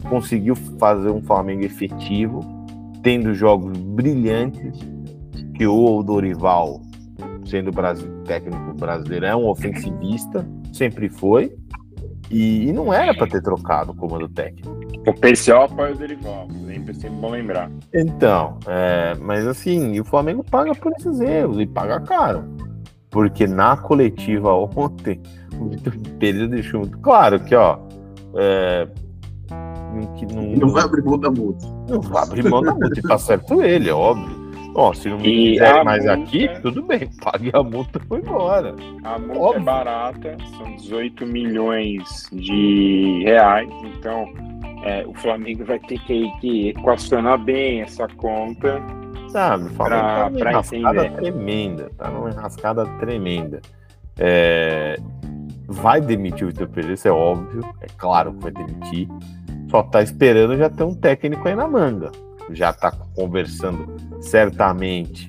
conseguiu fazer um Flamengo efetivo, tendo jogos brilhantes, que o Dorival, sendo Brasil, técnico brasileiro, é um ofensivista, sempre foi, e, e não era para ter trocado o comando técnico. O PCO apoia o Dorival, sempre, sempre bom lembrar. Então, é, mas assim, o Flamengo paga por esses erros e paga caro. Porque na coletiva ontem, o Vitor Pereira deixou muito claro que, ó. É, que não, não vai abrir mão da multa. Não vai abrir mão da multa, e tá certo ele, é óbvio. Ó, se não me quiser mais multa, aqui, tudo bem, pague a multa e foi embora. A multa é óbvio. é barata, são 18 milhões de reais, então é, o Flamengo vai ter que, que, equacionar bem essa conta. Sabe, o Flamengo pra, tá numa enrascada tremenda, tá numa enrascada tremenda. É, vai demitir o Vitor Pereira, isso é óbvio, é claro que vai demitir. Só tá esperando já ter um técnico aí na manga. Já tá conversando certamente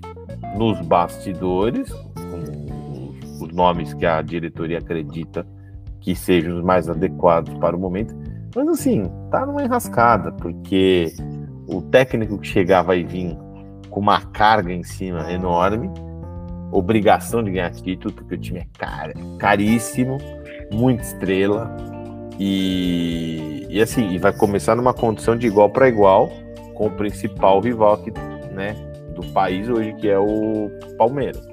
nos bastidores, com os nomes que a diretoria acredita que sejam os mais adequados para o momento mas assim, tá numa enrascada, porque o técnico que chegar vai vir com uma carga em cima enorme, obrigação de ganhar título, porque o time é caro, caríssimo, muita estrela. E, e assim, e vai começar numa condição de igual para igual com o principal rival aqui, né, do país hoje, que é o Palmeiras.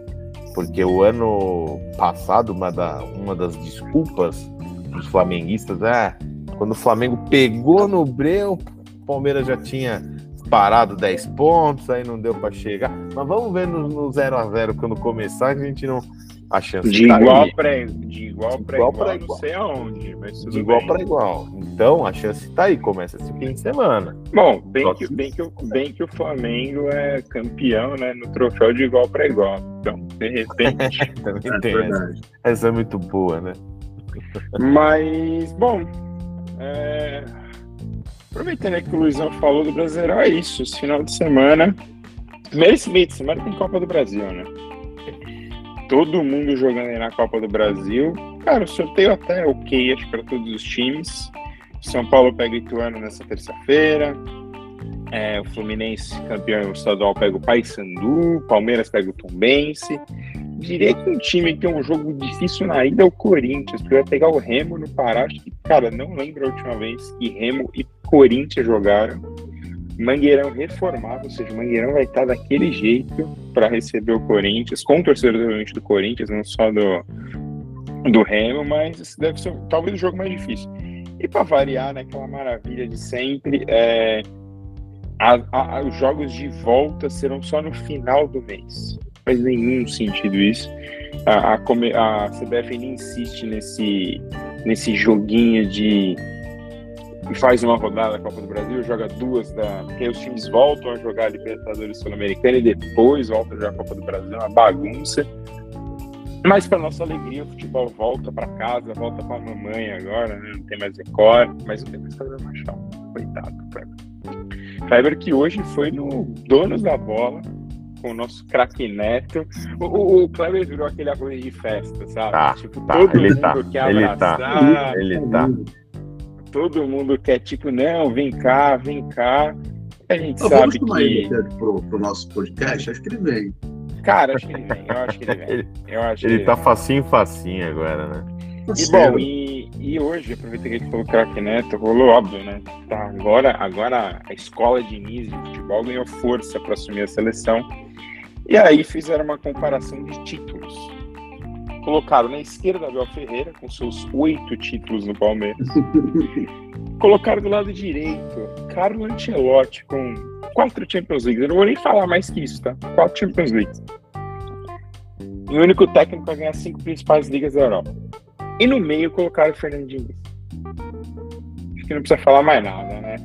Porque o ano passado, uma, da, uma das desculpas dos flamenguistas é quando o Flamengo pegou no Breu, o Palmeiras já tinha parado 10 pontos, aí não deu para chegar. Mas vamos ver no 0 a 0 quando começar, a gente não a chance de tá igual para de igual para igual igual, pra não igual. sei aonde, mas tudo de igual para igual. Então a chance tá aí, começa esse fim de semana. Bom, bem Só que, bem, que, o- bem que o Flamengo é campeão né, no troféu de igual para igual. Então, de repente. Também É tem essa. Essa é muito boa, né? Mas, bom, é, aproveitando que o Luizão falou do Brasileirão, é isso. Esse final de semana. Meio de semana tem Copa do Brasil, né? Todo mundo jogando aí na Copa do Brasil. Cara, o sorteio até é ok, acho, para todos os times. São Paulo pega o Ituano nessa terça-feira. É, o Fluminense, campeão estadual, pega o Paysandu. Palmeiras pega o Tombense. Diria que um time que é um jogo difícil na ida é o Corinthians, porque vai pegar o Remo no Pará. Acho que, cara, não lembro a última vez que Remo e Corinthians jogaram. Mangueirão reformado, ou seja, o Mangueirão vai estar daquele jeito para receber o Corinthians, com o torcedor do Corinthians, não só do, do Remo, mas esse deve ser talvez o jogo mais difícil. E para variar, né, aquela maravilha de sempre, é, a- a- os jogos de volta serão só no final do mês. Faz nenhum sentido isso. A, a, a CBF insiste nesse, nesse joguinho de faz uma rodada da Copa do Brasil, joga duas da. Porque os times voltam a jogar a Libertadores Sul-Americana e depois voltam a jogar a Copa do Brasil, é uma bagunça. Mas para nossa alegria, o futebol volta para casa, volta para a mamãe agora, né? Não tem mais Record, mas não tem mais Kleber Machado. Coitado do Kleber. Kleber que hoje foi no Donos da Bola, com o nosso craque Neto. O, o, Kleber virou aquele arroz de festa, sabe? Tá, tipo, tá, todo ele mundo tá, quer ele abraçar, tá. Ele tá. todo mundo quer, tipo, não, vem cá, vem cá. A gente vamos sabe ele que. até pro, pro nosso podcast? Acho que ele vem. Cara, acho que ele vem, eu acho que ele vem. Ele, Eu acho que ele ele tá vem. facinho, facinho agora, né? E bom, e, e hoje, aproveitei que a falou craque Neto, rolou óbvio, né? Tá, agora, agora a escola de Diniz de futebol ganhou força para assumir a seleção. E aí fizeram uma comparação de títulos. Colocaram na esquerda Abel Ferreira, com seus oito títulos no Palmeiras. Colocaram do lado direito Carlo Ancelotti, com quatro Champions League. Eu não vou nem falar mais que isso, tá? Quatro Champions League. E o único técnico para ganhar cinco principais ligas da Europa. E no meio colocaram o Fernando Diniz. Acho que não precisa falar mais nada, né?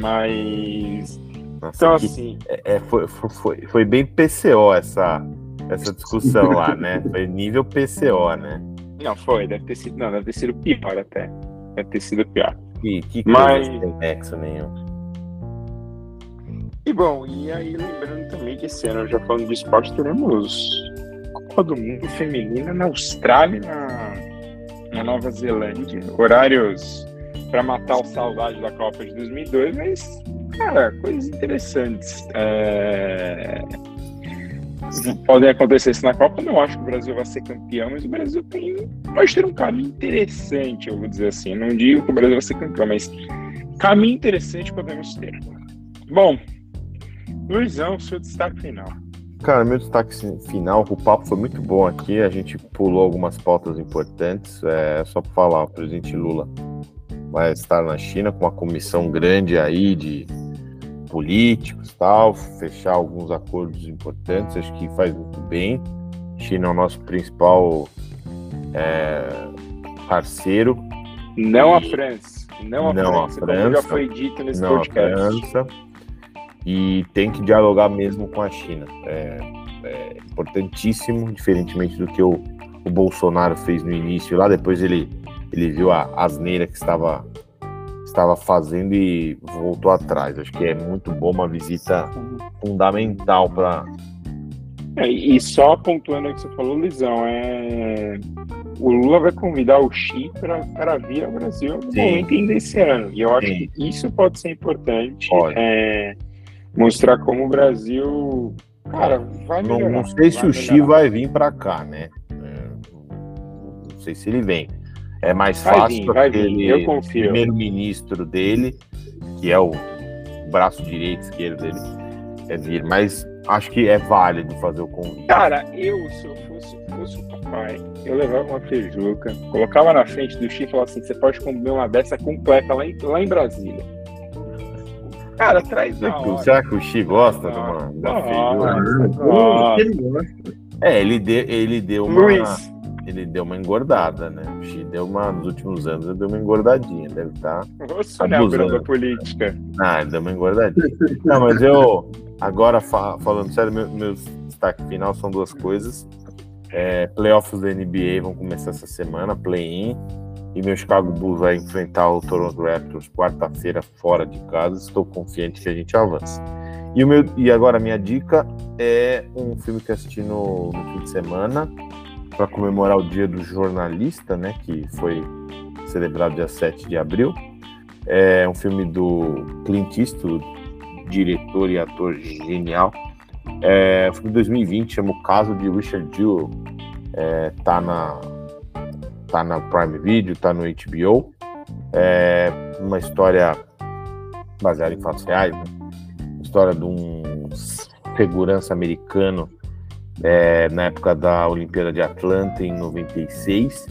Mas. Nossa, Então, assim. é, foi, foi, foi, foi bem PCO essa, essa discussão lá, né? Foi nível PCO, né? Não, foi. Deve ter sido. Não, deve ter sido pior até. Deve ter sido pior. Que, que Mas- nexo nenhum. E bom, e aí lembrando também que esse ano, já falando de esporte, teremos Copa do Mundo Feminina na Austrália na, na Nova Zelândia. Horários para matar o saudade da Copa de 2002, mas, cara, coisas interessantes. É, Podem acontecer isso na Copa, não acho que o Brasil vai ser campeão, mas o Brasil tem, pode ter um caminho interessante, eu vou dizer assim. Não digo que o Brasil vai ser campeão, mas caminho interessante podemos ter. Bom, Luizão, seu destaque final. Cara, meu destaque final, o papo foi muito bom aqui. A gente pulou algumas pautas importantes. É só para falar, o presidente Lula vai estar na China com uma comissão grande aí de políticos tal, fechar alguns acordos importantes. Acho que faz muito bem. China é o nosso principal é, parceiro. Não a França. Não a Não a França, como já França. foi dito nesse não a podcast. França. E tem que dialogar mesmo com a China. É, é importantíssimo, diferentemente do que o, o Bolsonaro fez no início lá. Depois ele, ele viu a asneira que estava, estava fazendo e voltou atrás. Acho que é muito bom, uma visita fundamental para. É, e só pontuando o que você falou, Luizão, é... o Lula vai convidar o Xi para vir ao Brasil no momento ainda esse ano. E eu acho Sim. que isso pode ser importante. Pode. é, mostrar como o Brasil, cara, vai Não, melhorar. não sei se o Xi vai vir para cá, né? É, não sei se ele vem. É mais Vai fácil vir, aquele primeiro-ministro dele, que é o braço direito esquerdo dele, é vir. Mas acho que é válido fazer o convite. Cara, eu, se eu fosse, fosse o papai, eu levava uma feijuca, colocava na frente do Xi e falava assim: você pode comer uma dessa completa lá em, lá em Brasília. Cara, traz que, hora. será que o Xi gosta de uma, de nossa. ele gosta. É, ele, de, ele deu uma. Luiz. Ele deu uma engordada, né? Deu uma, nos últimos anos ele deu uma engordadinha, deve estar. Tá Olha a política. Ah, ele deu uma engordadinha. Não, mas eu, agora fa falando sério, meu, meu destaque final são duas coisas. É, playoffs da NBA vão começar essa semana, play-in. E meu Chicago Bulls vai enfrentar o Toronto Raptors quarta-feira fora de casa. Estou confiante que a gente avança. E, o meu, e agora a minha dica é um filme que assisti no, no fim de semana para comemorar o Dia do Jornalista, né, que foi celebrado dia 7 de abril. É um filme do Clint Eastwood, diretor e ator genial. É um filme de 2020, chama O Caso de Richard Jewell. É, tá na tá na Prime Video, tá no HBO. É uma história baseada em fatos reais, né? história de um segurança americano é, na época da Olimpíada de Atlanta em 96.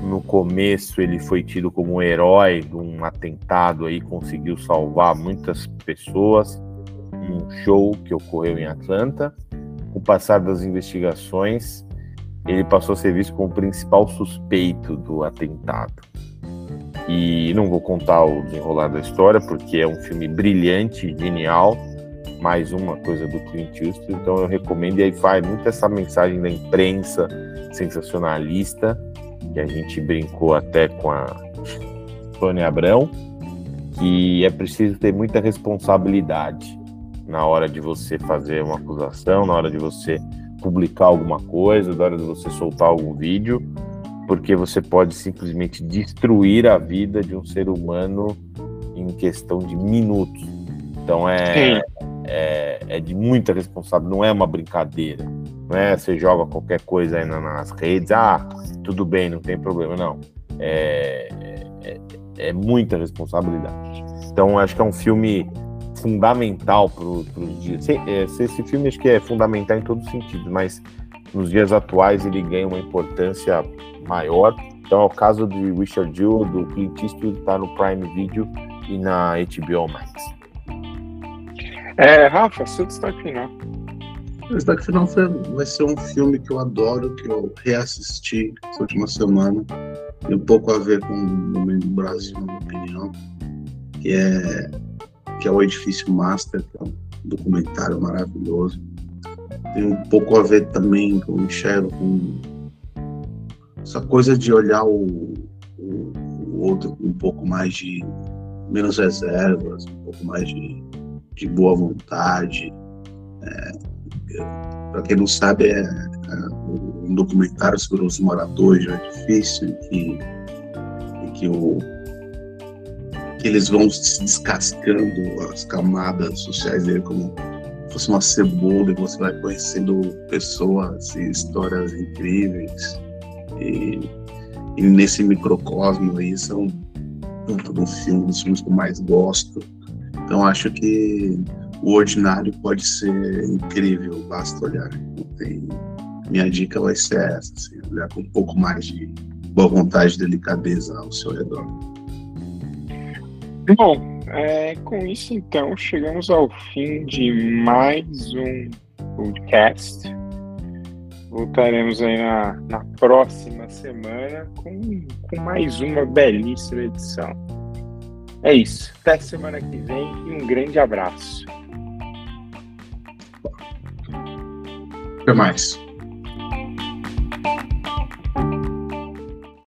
No começo ele foi tido como um herói de um atentado aí, conseguiu salvar muitas pessoas num show que ocorreu em Atlanta. O passar das investigações, ele passou a ser visto como o principal suspeito do atentado. E não vou contar o desenrolar da história, porque é um filme brilhante, genial, mais uma coisa do Clint Eastwood, então eu recomendo. E aí faz muito essa mensagem da imprensa sensacionalista, que a gente brincou até com a Sônia Abrão, que é preciso ter muita responsabilidade na hora de você fazer uma acusação, na hora de você publicar alguma coisa, na hora de você soltar algum vídeo, porque você pode simplesmente destruir a vida de um ser humano em questão de minutos. Então é, é, é, de muita responsabilidade, não é uma brincadeira. Não é você joga qualquer coisa aí nas redes, ah, tudo bem, não tem problema. Não. É, é, é muita responsabilidade. Então acho que é um filme fundamental para os dias. Se, é, esse filme acho que é fundamental em todos os sentidos, mas nos dias atuais ele ganha uma importância maior. Então é o caso de Richard Jewell, do Clint Eastwood, está no Prime Video e na HBO Max. É, Rafa, seu destaque final. O destaque final foi, vai ser um filme que eu adoro, que eu reassisti essa última semana. Tem um pouco a ver com o momento do Brasil, na minha opinião. Que é que é o Edifício Master, que é um documentário maravilhoso. Tem um pouco a ver também, com o enxergo, com essa coisa de olhar o, o, o, outro com um pouco mais de menos reservas, um pouco mais de, de boa vontade. É, Para quem não sabe, é, é, um documentário sobre os moradores um edifício que, que o que eles vão se descascando as camadas sociais dele como se fosse uma cebola e você vai conhecendo pessoas e histórias incríveis. E, e nesse microcosmo aí são um, filme, dos filmes que eu mais gosto. Então acho que o ordinário pode ser incrível, basta olhar. Minha dica vai ser essa, assim, olhar com um pouco mais de boa vontade e delicadeza ao seu redor. Bom, é, com isso então chegamos ao fim de mais um podcast. Voltaremos aí na, na próxima semana com, com mais uma belíssima edição. É isso. Até semana que vem e um grande abraço. Até mais.